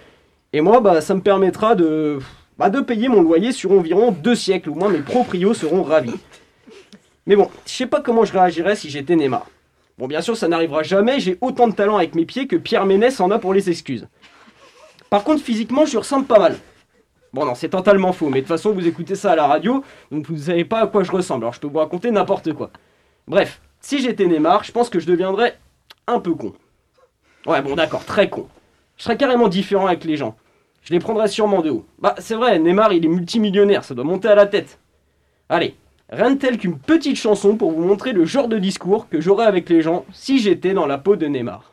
Et moi, bah, ça me permettra de, bah, de payer mon loyer sur environ deux siècles. Au moins, mes proprios seront ravis. Mais bon, je sais pas comment je réagirais si j'étais Neymar. Bon, bien sûr, ça n'arrivera jamais, j'ai autant de talent avec mes pieds que Pierre Ménès en a pour les excuses. Par contre, physiquement, je ressemble pas mal. Bon, non, c'est totalement faux, mais de toute façon, vous écoutez ça à la radio, donc vous ne savez pas à quoi je ressemble, alors je peux vous raconter n'importe quoi. Bref, si j'étais Neymar, je pense que je deviendrais un peu con. Ouais, bon, d'accord, très con. Je serais carrément différent avec les gens. Je les prendrais sûrement de haut. Bah, c'est vrai, Neymar, il est multimillionnaire, ça doit monter à la tête. Allez, Rien de tel qu'une petite chanson pour vous montrer le genre de discours que j'aurais avec les gens si j'étais dans la peau de Neymar.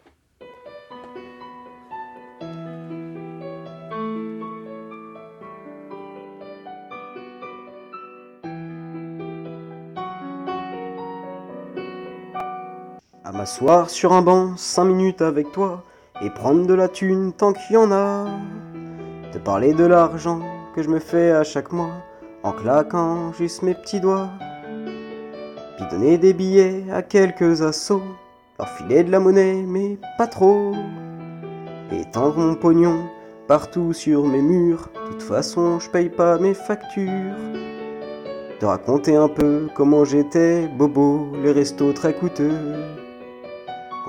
M'asseoir sur un banc, cinq minutes avec toi, et prendre de la thune tant qu'il y en a. Te parler de l'argent que je me fais à chaque mois en claquant juste mes petits doigts. Puis donner des billets à quelques assauts, leur filer de la monnaie, mais pas trop. Et tendre mon pognon partout sur mes murs, de toute façon je paye pas mes factures. Te raconter un peu comment j'étais bobo, les restos très coûteux.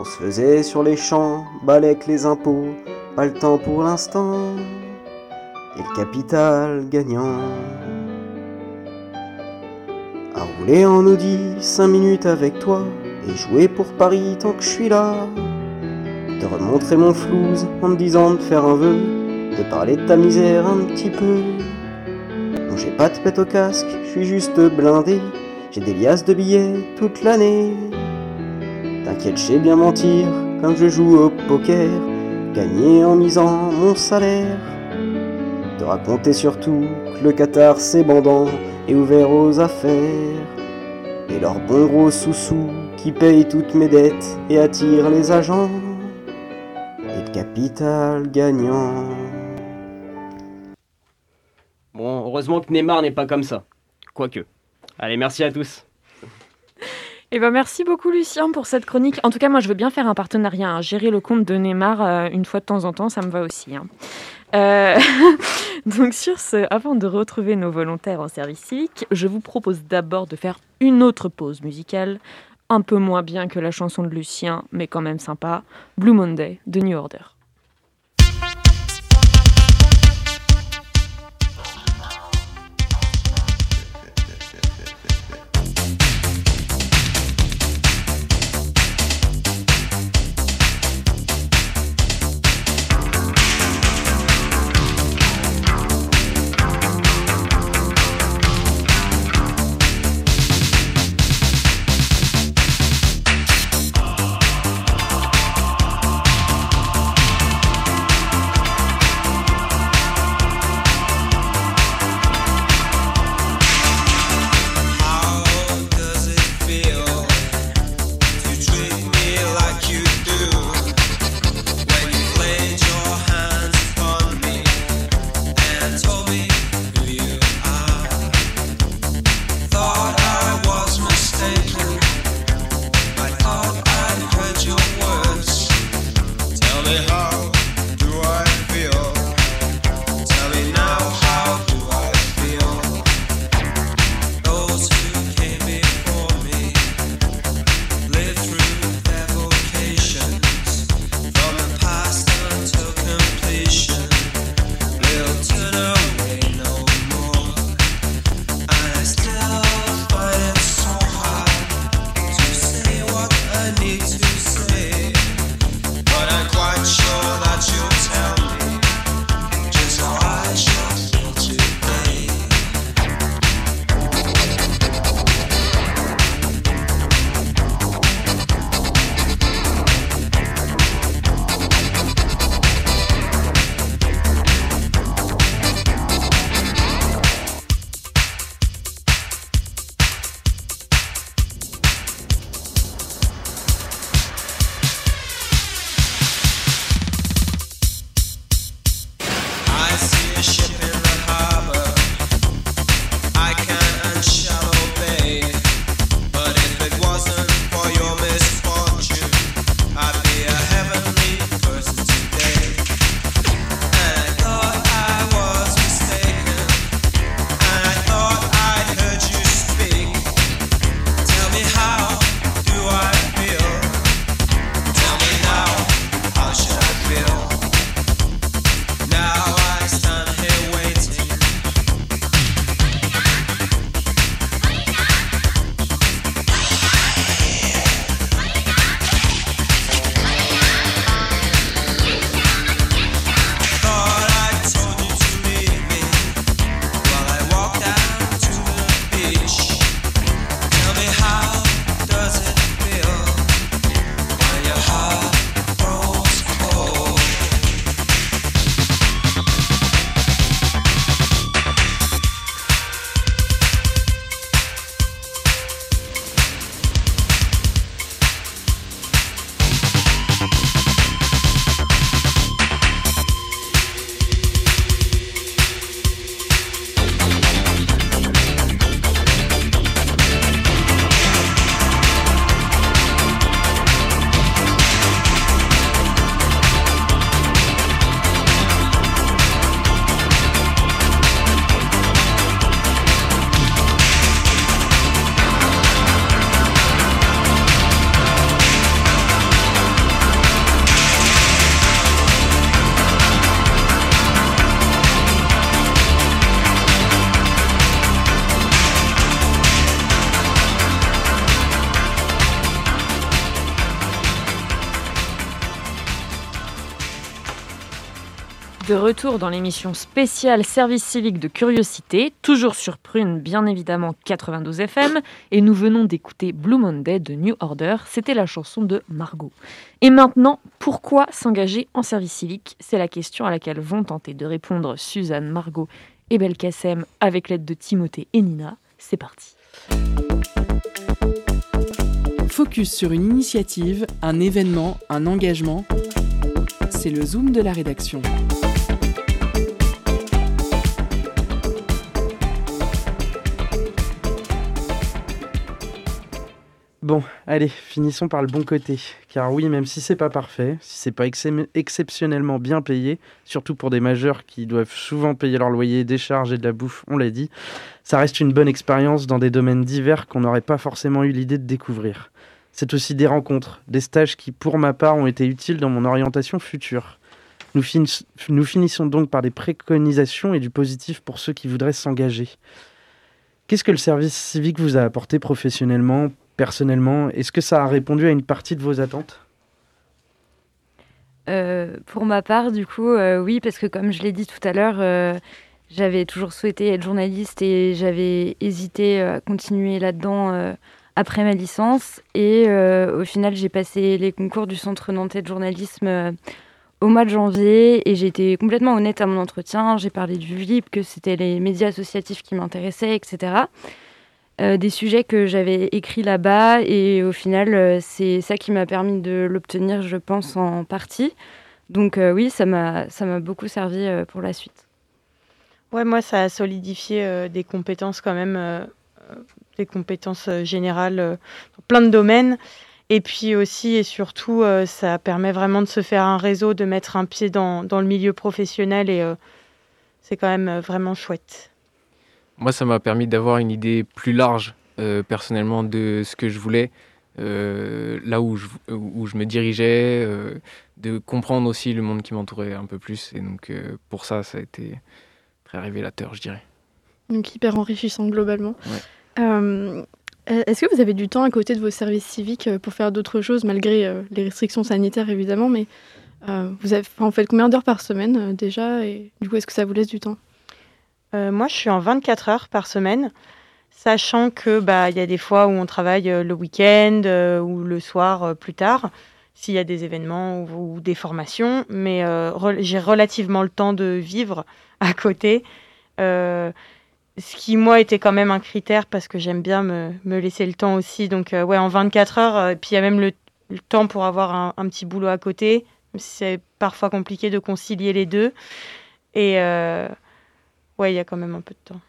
Qu'on se faisait sur les champs, balèque les impôts, pas le temps pour l'instant. Et le capital gagnant. À rouler en Audi 5 minutes avec toi et jouer pour Paris tant que je suis là. Te remontrer mon flouze en me disant de faire un vœu, de parler de ta misère un petit peu. Non, j'ai pas de pète au casque, je suis juste blindé. J'ai des liasses de billets toute l'année. T'inquiète, j'ai bien mentir quand je joue au poker, gagner en misant mon salaire. Te raconter surtout que le Qatar c'est bandant et ouvert aux affaires. Et leurs bons gros sous-sous qui payent toutes mes dettes et attirent les agents. Et le capital gagnant. Bon, heureusement que Neymar n'est pas comme ça. Quoique. Allez, merci à tous. Eh ben merci beaucoup Lucien pour cette chronique. En tout cas, moi je veux bien faire un partenariat. hein. Gérer le compte de Neymar euh, une fois de temps en temps, ça me va aussi. hein. Euh, Donc sur ce, avant de retrouver nos volontaires en service civique, je vous propose d'abord de faire une autre pause musicale, un peu moins bien que la chanson de Lucien, mais quand même sympa, Blue Monday de New Order. De retour dans l'émission spéciale Service civique de curiosité, toujours sur Prune, bien évidemment 92 FM, et nous venons d'écouter Blue Monday de New Order, c'était la chanson de Margot. Et maintenant, pourquoi s'engager en service civique? C'est la question à laquelle vont tenter de répondre Suzanne, Margot et Belkacem avec l'aide de Timothée et Nina. C'est parti. Focus sur une initiative, un événement, un engagement. C'est le zoom de la rédaction. Bon, allez, finissons par le bon côté. Car oui, même si c'est pas parfait, si c'est pas exceptionnellement bien payé, surtout pour des majeurs qui doivent souvent payer leur loyer, des charges et de la bouffe, on l'a dit, ça reste une bonne expérience dans des domaines divers qu'on n'aurait pas forcément eu l'idée de découvrir. C'est aussi des rencontres, des stages qui, pour ma part, ont été utiles dans mon orientation future. Nous, nous finissons donc par des préconisations et du positif pour ceux qui voudraient s'engager. Qu'est-ce que le service civique vous a apporté professionnellement, personnellement Est-ce que ça a répondu à une partie de vos attentes? Euh, Pour ma part, du coup, euh, oui, parce que comme je l'ai dit tout à l'heure, euh, j'avais toujours souhaité être journaliste et j'avais hésité à continuer là-dedans après ma licence. Et au final, j'ai passé les concours du Centre nantais de journalisme au mois de janvier et j'ai été complètement honnête à mon entretien. J'ai parlé du VIP, que c'était les médias associatifs qui m'intéressaient, etc. Euh, des sujets que j'avais écrits là-bas et au final, euh, c'est ça qui m'a permis de l'obtenir, je pense, en partie. Donc euh, oui, ça m'a beaucoup servi pour la suite. Ouais, moi, ça a solidifié des compétences quand même, des compétences générales dans plein de domaines. Et puis aussi et surtout, ça permet vraiment de se faire un réseau, de mettre un pied dans, dans le milieu professionnel et c'est quand même vraiment chouette. Moi, ça m'a permis d'avoir une idée plus large, euh, personnellement, de ce que je voulais, euh, là où je, où je me dirigeais, euh, de comprendre aussi le monde qui m'entourait un peu plus. Et donc, pour ça, ça a été très révélateur, je dirais. Donc, hyper enrichissant globalement. Est-ce que vous avez du temps à côté de vos services civiques pour faire d'autres choses, malgré les restrictions sanitaires évidemment, mais vous avez, en faites combien d'heures par semaine déjà? Et du coup, est-ce que ça vous laisse du temps? Euh, moi, je suis en 24 heures par semaine, sachant que bah il y a des fois où on travaille euh, le week-end euh, ou le soir plus tard, s'il y a des événements ou, des formations. Mais j'ai relativement le temps de vivre à côté. ce qui, moi, était quand même un critère parce que j'aime bien me, me, laisser le temps aussi. Donc, ouais, en 24 heures, puis il y a même le, temps pour avoir un, petit boulot à côté. C'est parfois compliqué de concilier les deux. Et, Ouais, il y a quand même un peu de temps.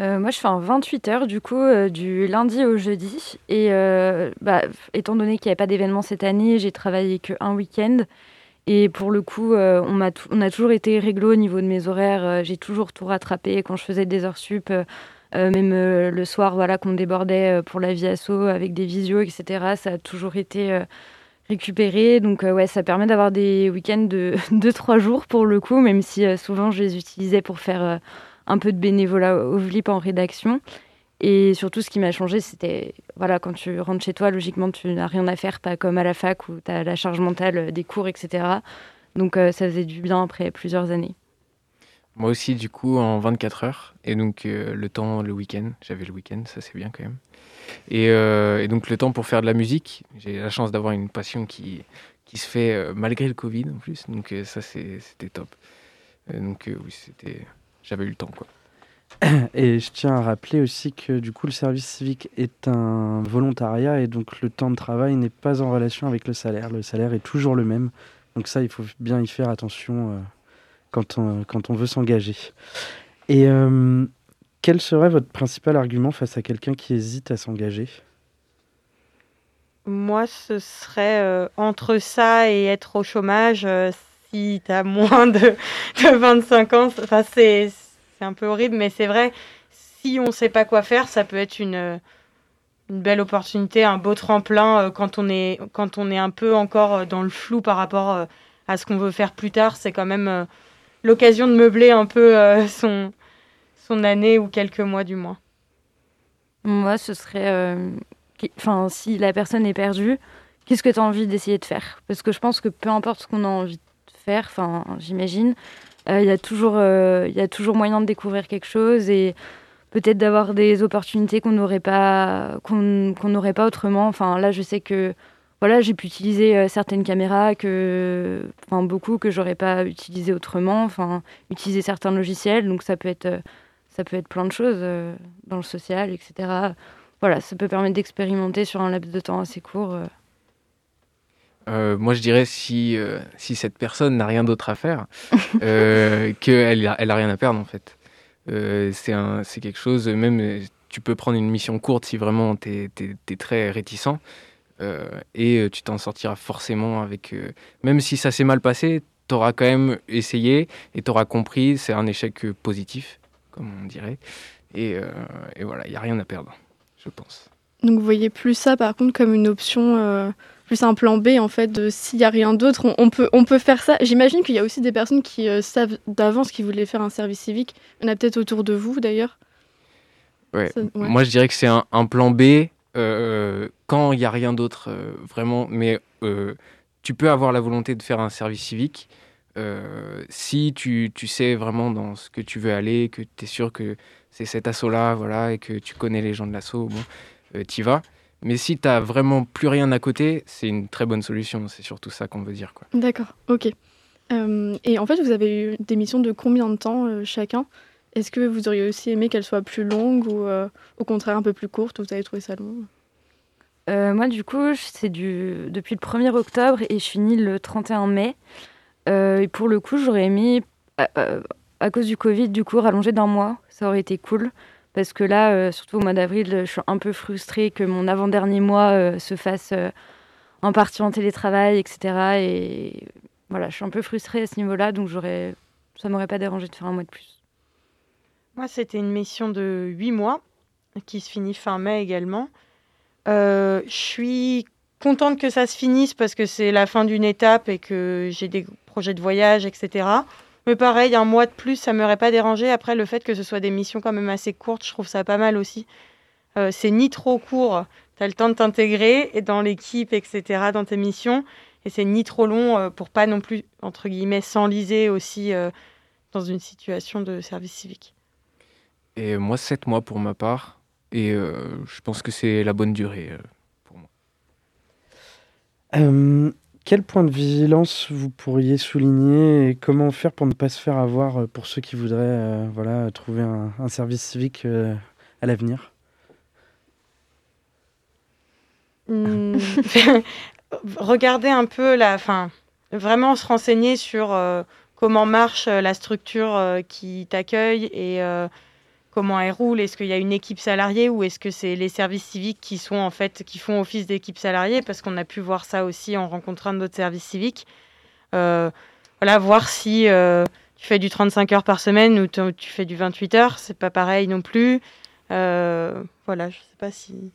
Euh, moi, je fais en 28 heures, du coup, euh, du lundi au jeudi. Et euh, bah, étant donné qu'il n'y avait pas d'événement cette année, j'ai travaillé qu'un week-end. Et pour le coup, on, a on a toujours été réglo au niveau de mes horaires. j'ai toujours tout rattrapé quand je faisais des heures sup. même le soir, voilà, qu'on débordait pour la vie asso avec des visios, etc. Ça a toujours été récupéré. Donc ouais, ça permet d'avoir des week-ends de 2-3 jours pour le coup, même si souvent je les utilisais pour faire un peu de bénévolat au VLIP en rédaction. Et surtout, ce qui m'a changé, c'était, voilà, quand tu rentres chez toi, logiquement, tu n'as rien à faire, pas comme à la fac où tu as la charge mentale des cours, etc. Donc ça faisait du bien après plusieurs années. Moi aussi, du coup, en 24 heures. Et donc, le temps, le week-end. J'avais le week-end, ça c'est bien quand même. Euh, et, donc le temps pour faire de la musique, j'ai la chance d'avoir une passion qui, qui se fait euh, malgré le Covid en plus, donc euh, ça c'était top. donc oui, c'était, j'avais eu le temps quoi. Et je tiens à rappeler aussi que du coup le service civique est un volontariat et donc le temps de travail n'est pas en relation avec le salaire. Le salaire est toujours le même. Donc ça, il faut bien y faire attention quand, on, quand on veut s'engager. Et quel serait votre principal argument face à quelqu'un qui hésite à s'engager? Moi, ce serait euh, entre ça et être au chômage euh, si tu as moins de, 25 ans. Enfin, c'est un peu horrible, mais c'est vrai, si on ne sait pas quoi faire, ça peut être une, une belle opportunité, un beau tremplin euh, quand, on est, quand on est un peu encore dans le flou par rapport à ce qu'on veut faire plus tard. C'est quand même l'occasion de meubler un peu son son année ou quelques mois du moins Moi, ce serait. Euh, enfin, si la personne est perdue, qu'est-ce que tu as envie d'essayer de faire? Parce que je pense que peu importe ce qu'on a envie de faire, j'imagine. Il y, a toujours, y a toujours moyen de découvrir quelque chose et peut-être d'avoir des opportunités qu'on n'aurait pas, qu'on n'aurait pas autrement. Enfin, là, je sais que voilà, j'ai pu utiliser certaines caméras que, enfin, beaucoup que j'aurais pas utilisé autrement. Enfin, utiliser certains logiciels, donc ça peut être, ça peut être plein de choses dans le social, etc voilà, ça peut permettre d'expérimenter sur un laps de temps assez court. Euh. Euh, moi, je dirais si, euh, si cette personne n'a rien d'autre à faire, qu'elle n'a elle a rien à perdre en fait. c'est quelque chose, même tu peux prendre une mission courte si vraiment tu es, très réticent et tu t'en sortiras forcément avec. même si ça s'est mal passé, tu auras quand même essayé et tu auras compris, c'est un échec positif, comme on dirait. Et, et voilà, il n'y a rien à perdre je pense. Donc vous voyez plus ça par contre comme une option, euh, plus un plan B en fait, s'il n'y a rien d'autre, on, peut, on peut faire ça. J'imagine qu'il y a aussi des personnes qui euh, savent d'avance qu'ils voulaient faire un service civique. Il y en a peut-être autour de vous d'ailleurs. Ouais. Moi je dirais que c'est un, plan B euh, quand il n'y a rien d'autre vraiment, mais tu peux avoir la volonté de faire un service civique. si tu, tu, sais vraiment dans ce que tu veux aller, que tu es sûr que c'est cet assaut-là, voilà, et que tu connais les gens de l'assaut, bon, euh, t'y vas. Mais si t'as vraiment plus rien à côté, c'est une très bonne solution. C'est surtout ça qu'on veut dire. Quoi. D'accord, ok. Euh, et en fait, vous avez eu des missions de combien de temps euh, chacun? Est-ce que vous auriez aussi aimé qu'elles soient plus longues ou au contraire un peu plus courtes Vous avez trouvé ça long? Moi, du coup, c'est du... depuis le 1er octobre et je finis le 31 mai. et pour le coup, j'aurais aimé, à cause du Covid, du coup, rallonger d'un mois ça aurait été cool. Parce que là, euh, surtout au mois d'avril, je suis un peu frustrée que mon avant-dernier mois euh, se fasse euh, en partie en télétravail, etc. Et voilà, je suis un peu frustrée à ce niveau-là, donc j'aurais, ça m'aurait pas dérangé de faire un mois de plus. Moi, c'était une mission de 8 mois qui se finit fin mai également. je suis contente que ça se finisse parce que c'est la fin d'une étape et que j'ai des projets de voyage, etc. Mais pareil, un mois de plus, ça m'aurait pas dérangé. Après, le fait que ce soit des missions quand même assez courtes, je trouve ça pas mal aussi. Euh, c'est ni trop court, tu as le temps de t'intégrer dans l'équipe, etc., dans tes missions. Et c'est ni trop long euh, pour pas non plus, entre guillemets, s'enliser aussi euh, dans une situation de service civique. Et moi, sept mois pour ma part. Et je pense que c'est la bonne durée pour moi. Quel point de vigilance vous pourriez souligner et comment faire pour ne pas se faire avoir euh, pour ceux qui voudraient euh, voilà, trouver un, service civique euh, à l'avenir? Hmm. Regarder un peu la fin, vraiment se renseigner sur comment marche la structure qui t'accueille et comment elle roule Est-ce qu'il y a une équipe salariée ou est-ce que c'est les services civiques qui sont en fait qui font office d'équipe salariée? Parce qu'on a pu voir ça aussi en rencontrant d'autres services civiques. Euh, voilà, voir si euh, tu fais du 35 heures par semaine ou tu fais du 28 heures, c'est pas pareil non plus. Euh, voilà, je sais pas si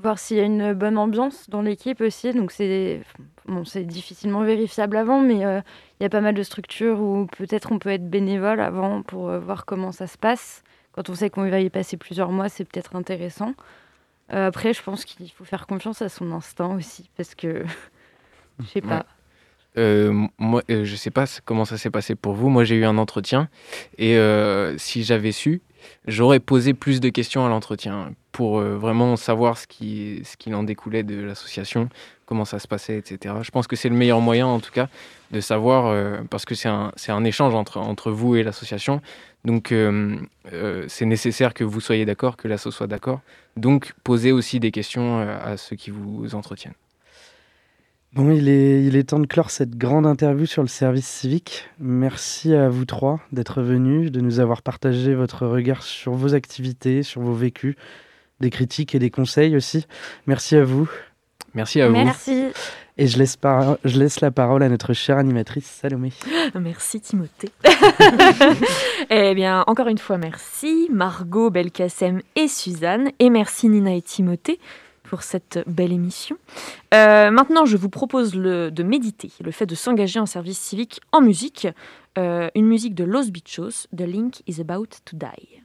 voir s'il y a une bonne ambiance dans l'équipe aussi. Donc c'est bon, difficilement vérifiable avant, mais euh, il y a pas mal de structures où peut-être on peut être bénévole avant pour euh, voir comment ça se passe. Quand on sait qu'on va y passer plusieurs mois, c'est peut-être intéressant. Euh, après, je pense qu'il faut faire confiance à son instinct aussi, parce que je sais pas. moi, je sais pas comment ça s'est passé pour vous. Moi, j'ai eu un entretien et si j'avais su, j'aurais posé plus de questions à l'entretien pour euh, vraiment savoir ce qui, ce qu'il en découlait de l'association, comment ça se passait, etc. Je pense que c'est le meilleur moyen, en tout cas, de savoir, euh, parce que c'est un, un échange entre, entre vous et l'association. Donc, euh, c'est nécessaire que vous soyez d'accord, que l'asso soit d'accord. Donc, posez aussi des questions à ceux qui vous entretiennent. Bon, il est, il est temps de clore cette grande interview sur le service civique. Merci à vous trois d'être venus, de nous avoir partagé votre regard sur vos activités, sur vos vécus, des critiques et des conseils aussi. Merci à vous. Merci à vous. Merci. Et je laisse, je laisse la parole à notre chère animatrice Salomé. Merci Timothée. eh bien, encore une fois, merci Margot, Belkacem et Suzanne. Et merci Nina et Timothée pour cette belle émission. Euh, maintenant, je vous propose le, de méditer, le fait de s'engager en service civique en musique. Euh, une musique de Los Bichos, The Link is About to Die.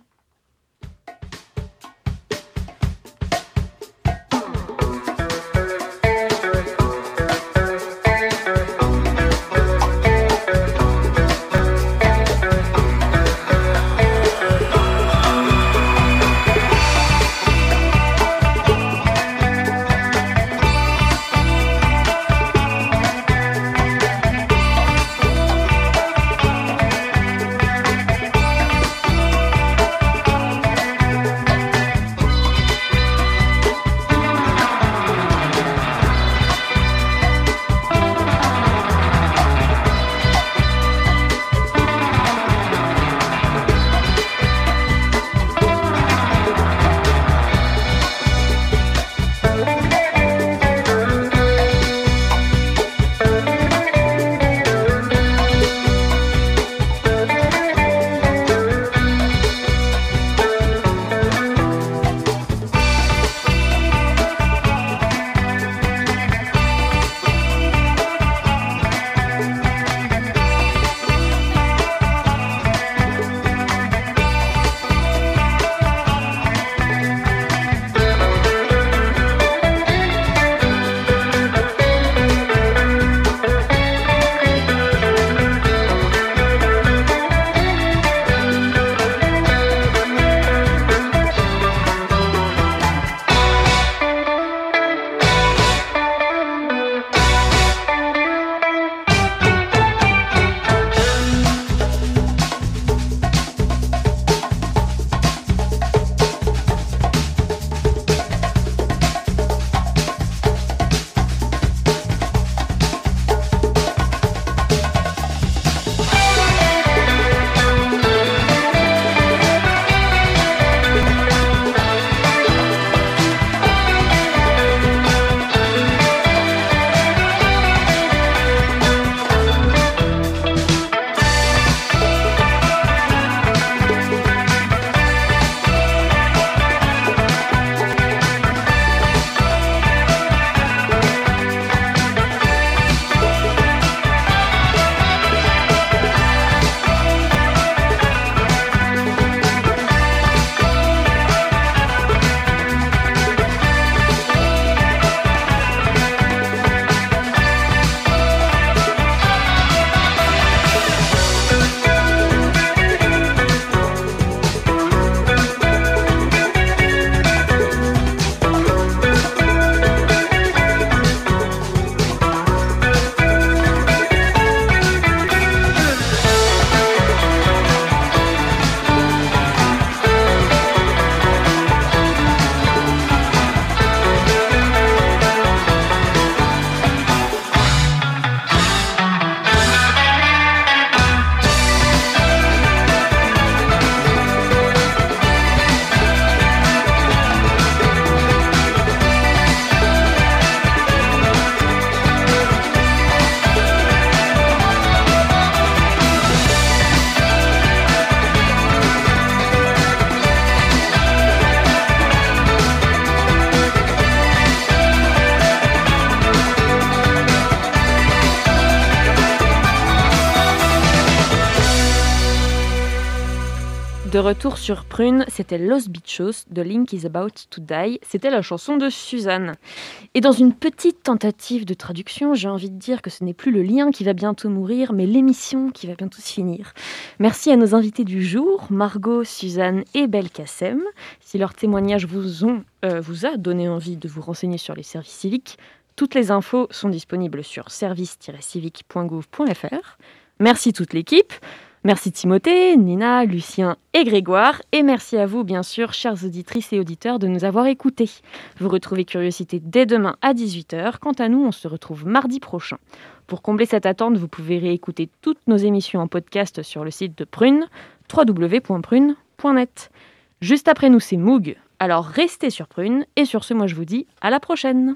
De retour sur Prune, c'était Los Bichos de Link is About to Die. C'était la chanson de Suzanne. Et dans une petite tentative de traduction, j'ai envie de dire que ce n'est plus le lien qui va bientôt mourir, mais l'émission qui va bientôt se finir. Merci à nos invités du jour, Margot, Suzanne et Belkacem. Si leur témoignage vous, ont, euh, vous a donné envie de vous renseigner sur les services civiques, toutes les infos sont disponibles sur service-civique.gouv.fr. Merci toute l'équipe. Merci Timothée, Nina, Lucien et Grégoire. Et merci à vous, bien sûr, chères auditrices et auditeurs, de nous avoir écoutés. Vous retrouvez Curiosité dès demain à 18h. Quant à nous, on se retrouve mardi prochain. Pour combler cette attente, vous pouvez réécouter toutes nos émissions en podcast sur le site de Prune, www.prune.net. Juste après nous, c'est Moog. Alors restez sur Prune. Et sur ce, moi je vous dis à la prochaine.